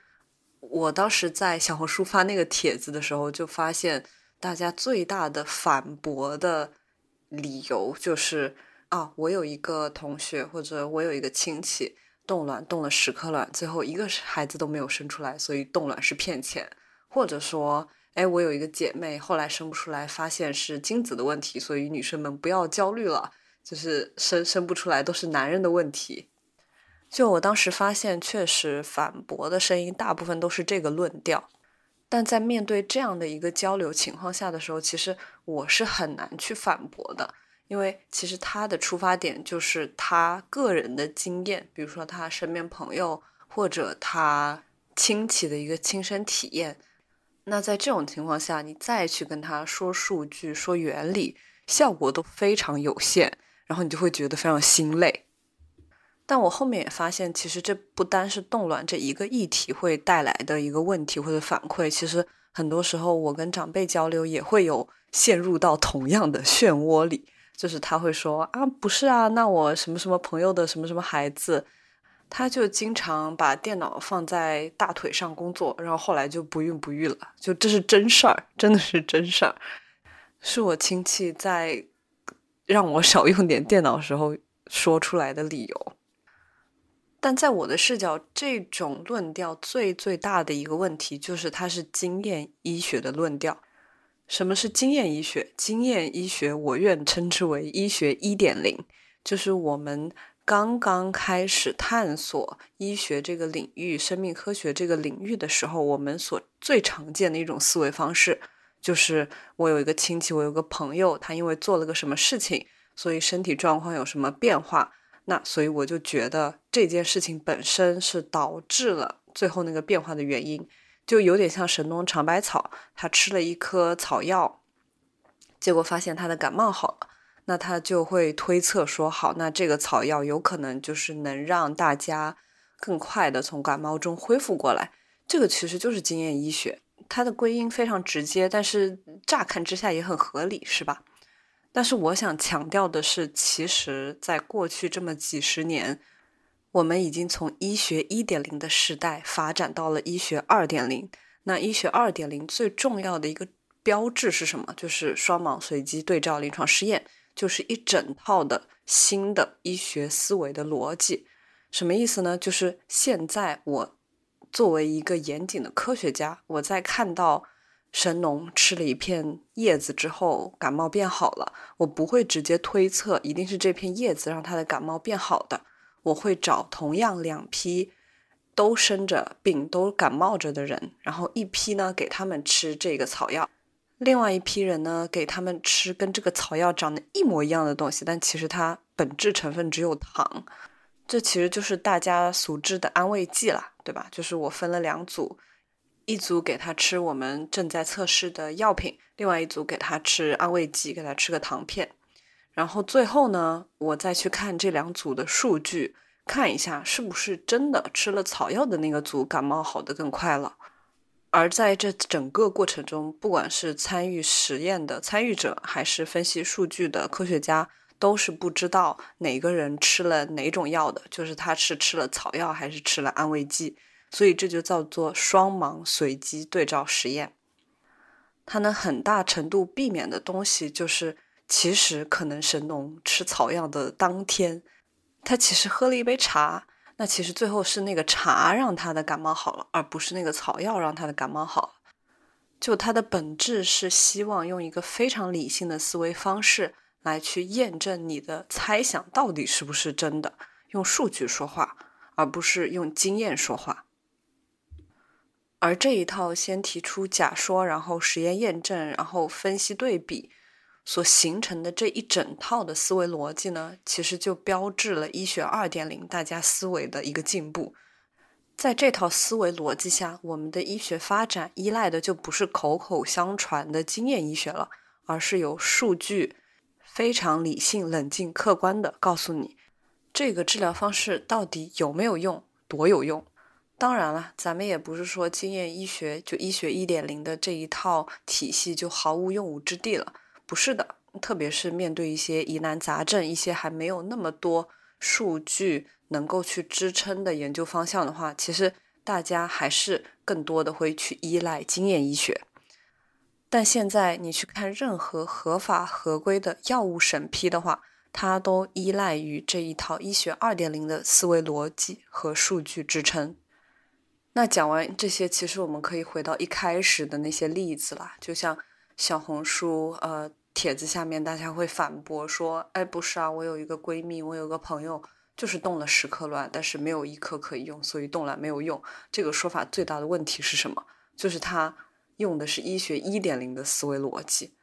我当时在小红书发那个帖子的时候，就发现大家最大的反驳的理由就是啊，我有一个同学或者我有一个亲戚。冻卵冻了十颗卵，最后一个孩子都没有生出来，所以冻卵是骗钱。或者说，哎，我有一个姐妹，后来生不出来，发现是精子的问题，所以女生们不要焦虑了，就是生生不出来都是男人的问题。就我当时发现，确实反驳的声音大部分都是这个论调。但在面对这样的一个交流情况下的时候，其实我是很难去反驳的，因为其实他的出发点就是他个人的经验，比如说他身边朋友或者他亲戚的一个亲身体验。那在这种情况下，你再去跟他说数据、说原理，效果都非常有限，然后你就会觉得非常心累。但我后面也发现，其实这不单是冻卵这一个议题会带来的一个问题或者反馈，其实很多时候我跟长辈交流也会有陷入到同样的漩涡里，就是他会说啊，不是啊，那我什么什么朋友的什么什么孩子，他就经常把电脑放在大腿上工作，然后后来就不孕不育了，就这是真事儿，真的是真事儿，是我亲戚在让我少用点电脑时候说出来的理由。但在我的视角，这种论调最最大的一个问题就是，它是经验医学的论调。什么是经验医学？经验医学，我愿称之为医学一点零，就是我们刚刚开始探索医学这个领域、生命科学这个领域的时候，我们所最常见的一种思维方式，就是我有一个亲戚，我有个朋友，他因为做了个什么事情，所以身体状况有什么变化。那所以我就觉得这件事情本身是导致了最后那个变化的原因，就有点像神农尝百草，他吃了一颗草药，结果发现他的感冒好了，那他就会推测说，好，那这个草药有可能就是能让大家更快的从感冒中恢复过来。这个其实就是经验医学，它的归因非常直接，但是乍看之下也很合理，是吧？但是我想强调的是，其实，在过去这么几十年，我们已经从医学一点零的时代发展到了医学二点零。那医学二点零最重要的一个标志是什么？就是双盲随机对照临床试验，就是一整套的新的医学思维的逻辑。什么意思呢？就是现在我作为一个严谨的科学家，我在看到。神农吃了一片叶子之后，感冒变好了。我不会直接推测一定是这片叶子让他的感冒变好的。我会找同样两批都生着病、都感冒着的人，然后一批呢给他们吃这个草药，另外一批人呢给他们吃跟这个草药长得一模一样的东西，但其实它本质成分只有糖。这其实就是大家熟知的安慰剂啦，对吧？就是我分了两组。一组给他吃我们正在测试的药品，另外一组给他吃安慰剂，给他吃个糖片。然后最后呢，我再去看这两组的数据，看一下是不是真的吃了草药的那个组感冒好的更快了。而在这整个过程中，不管是参与实验的参与者，还是分析数据的科学家，都是不知道哪个人吃了哪种药的，就是他是吃了草药还是吃了安慰剂。所以这就叫做双盲随机对照实验。它能很大程度避免的东西，就是其实可能神农吃草药的当天，他其实喝了一杯茶，那其实最后是那个茶让他的感冒好了，而不是那个草药让他的感冒好。就它的本质是希望用一个非常理性的思维方式来去验证你的猜想到底是不是真的，用数据说话，而不是用经验说话。而这一套先提出假说，然后实验验证，然后分析对比，所形成的这一整套的思维逻辑呢，其实就标志了医学二点零大家思维的一个进步。在这套思维逻辑下，我们的医学发展依赖的就不是口口相传的经验医学了，而是由数据，非常理性、冷静、客观的告诉你，这个治疗方式到底有没有用，多有用。当然了，咱们也不是说经验医学就医学一点零的这一套体系就毫无用武之地了，不是的。特别是面对一些疑难杂症、一些还没有那么多数据能够去支撑的研究方向的话，其实大家还是更多的会去依赖经验医学。但现在你去看任何合法合规的药物审批的话，它都依赖于这一套医学二点零的思维逻辑和数据支撑。那讲完这些，其实我们可以回到一开始的那些例子啦，就像小红书呃帖子下面，大家会反驳说，哎，不是啊，我有一个闺蜜，我有个朋友，就是冻了十颗卵，但是没有一颗可以用，所以冻卵没有用。这个说法最大的问题是什么？就是他用的是医学一点零的思维逻辑。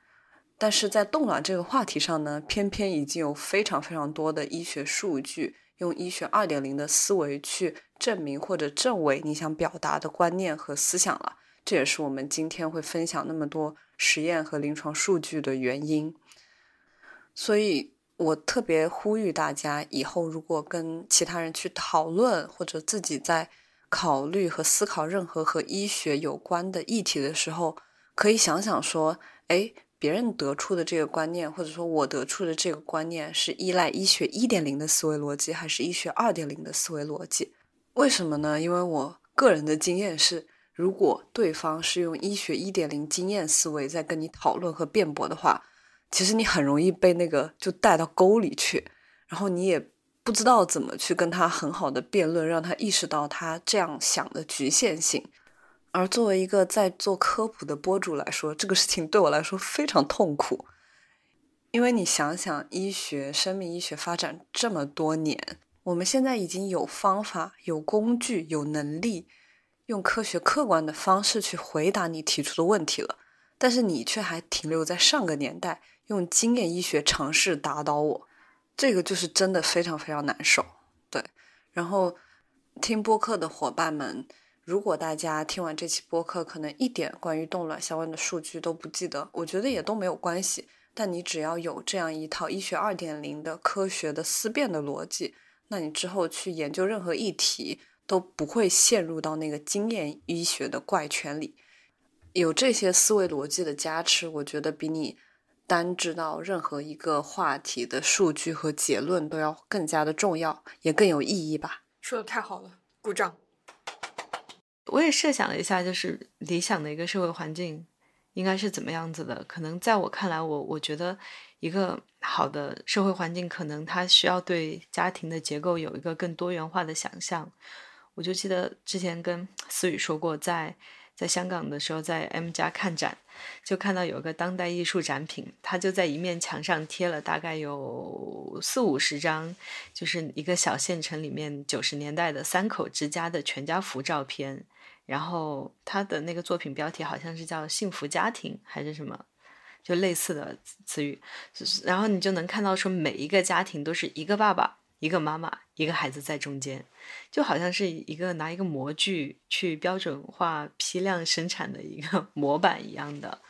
但是在冻卵这个话题上呢，偏偏已经有非常非常多的医学数据用医学二点零的思维去证明或者证伪你想表达的观念和思想了。这也是我们今天会分享那么多实验和临床数据的原因。所以我特别呼吁大家，以后如果跟其他人去讨论，或者自己在考虑和思考任何和医学有关的议题的时候，可以想想说：哎，别人得出的这个观念，或者说我得出的这个观念，是依赖医学一点零的思维逻辑，还是医学二点零的思维逻辑？为什么呢？因为我个人的经验是。如果对方是用医学一点零经验思维在跟你讨论和辩驳的话，其实你很容易被那个就带到沟里去，然后你也不知道怎么去跟他很好的辩论，让他意识到他这样想的局限性。而作为一个在做科普的博主来说，这个事情对我来说非常痛苦，因为你想想，医学、生命医学发展这么多年，我们现在已经有方法、有工具、有能力。用科学客观的方式去回答你提出的问题了，但是你却还停留在上个年代，用经验医学尝试打倒我，这个就是真的非常非常难受。对，然后听播客的伙伴们，如果大家听完这期播客，可能一点关于冻卵相关的数据都不记得，我觉得也都没有关系。但你只要有这样一套医学二点零的科学的思辨的逻辑，那你之后去研究任何议题。都不会陷入到那个经验医学的怪圈里。有这些思维逻辑的加持，我觉得比你单知道任何一个话题的数据和结论都要更加的重要，也更有意义吧。说的太好了，鼓掌。我也设想了一下，就是理想的一个社会环境应该是怎么样子的。可能在我看来，我我觉得一个好的社会环境，可能它需要对家庭的结构有一个更多元化的想象。我就记得之前跟思雨说过，在在香港的时候，在 M 家看展，就看到有个当代艺术展品，他就在一面墙上贴了大概有四五十张，就是一个小县城里面九十年代的三口之家的全家福照片，然后他的那个作品标题好像是叫“幸福家庭”还是什么，就类似的词语，然后你就能看到说每一个家庭都是一个爸爸。一个妈妈，一个孩子在中间，就好像是一个拿一个模具去标准化批量生产的一个 模板一样的。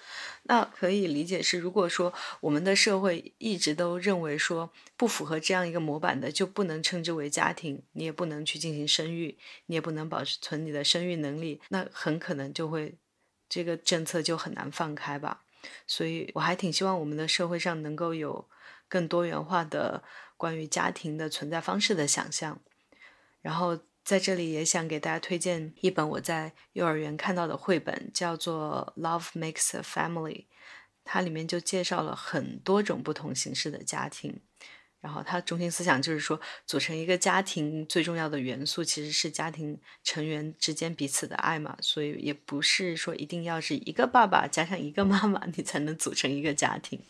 那可以理解是，如果说我们的社会一直都认为说不符合这样一个模板的，就不能称之为家庭，你也不能去进行生育，你也不能保存你的生育能力，那很可能就会这个政策就很难放开吧。所以我还挺希望我们的社会上能够有更多元化的。关于家庭的存在方式的想象，然后在这里也想给大家推荐一本我在幼儿园看到的绘本，叫做《Love Makes a Family》，它里面就介绍了很多种不同形式的家庭。然后它中心思想就是说，组成一个家庭最重要的元素其实是家庭成员之间彼此的爱嘛，所以也不是说一定要是一个爸爸加上一个妈妈，你才能组成一个家庭。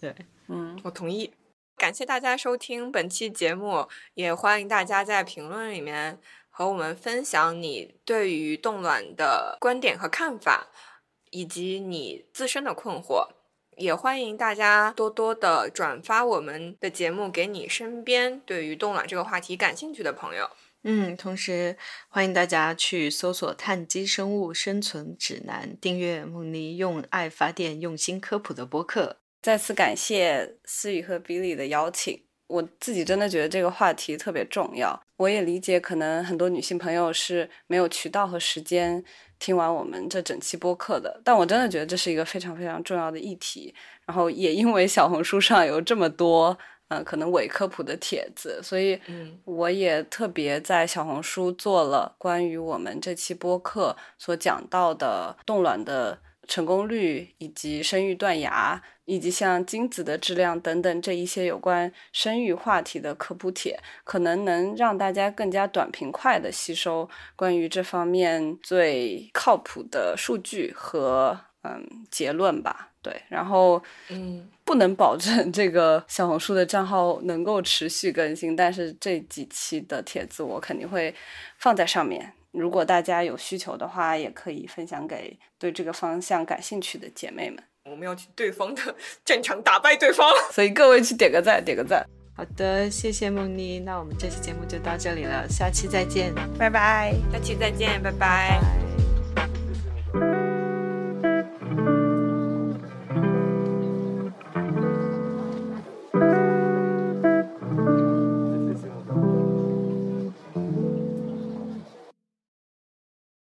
对，嗯，我同意。感谢大家收听本期节目，也欢迎大家在评论里面和我们分享你对于冻卵的观点和看法，以及你自身的困惑。也欢迎大家多多的转发我们的节目给你身边对于冻卵这个话题感兴趣的朋友。嗯，同时欢迎大家去搜索《碳基生物生存指南》，订阅梦妮用爱发电、用心科普的播客。再次感谢思雨和比利的邀请，我自己真的觉得这个话题特别重要。我也理解，可能很多女性朋友是没有渠道和时间听完我们这整期播客的，但我真的觉得这是一个非常非常重要的议题。然后也因为小红书上有这么多，嗯，可能伪科普的帖子，所以我也特别在小红书做了关于我们这期播客所讲到的冻卵的。成功率以及生育断崖，以及像精子的质量等等这一些有关生育话题的科普帖，可能能让大家更加短平快的吸收关于这方面最靠谱的数据和嗯结论吧。对，然后嗯，不能保证这个小红书的账号能够持续更新，但是这几期的帖子我肯定会放在上面。如果大家有需求的话，也可以分享给对这个方向感兴趣的姐妹们。我们要去对方的战场打败对方。所以各位去点个赞，点个赞。好的，谢谢梦妮，那我们这期节目就到这里了，下期再见，拜拜。下期再见，拜拜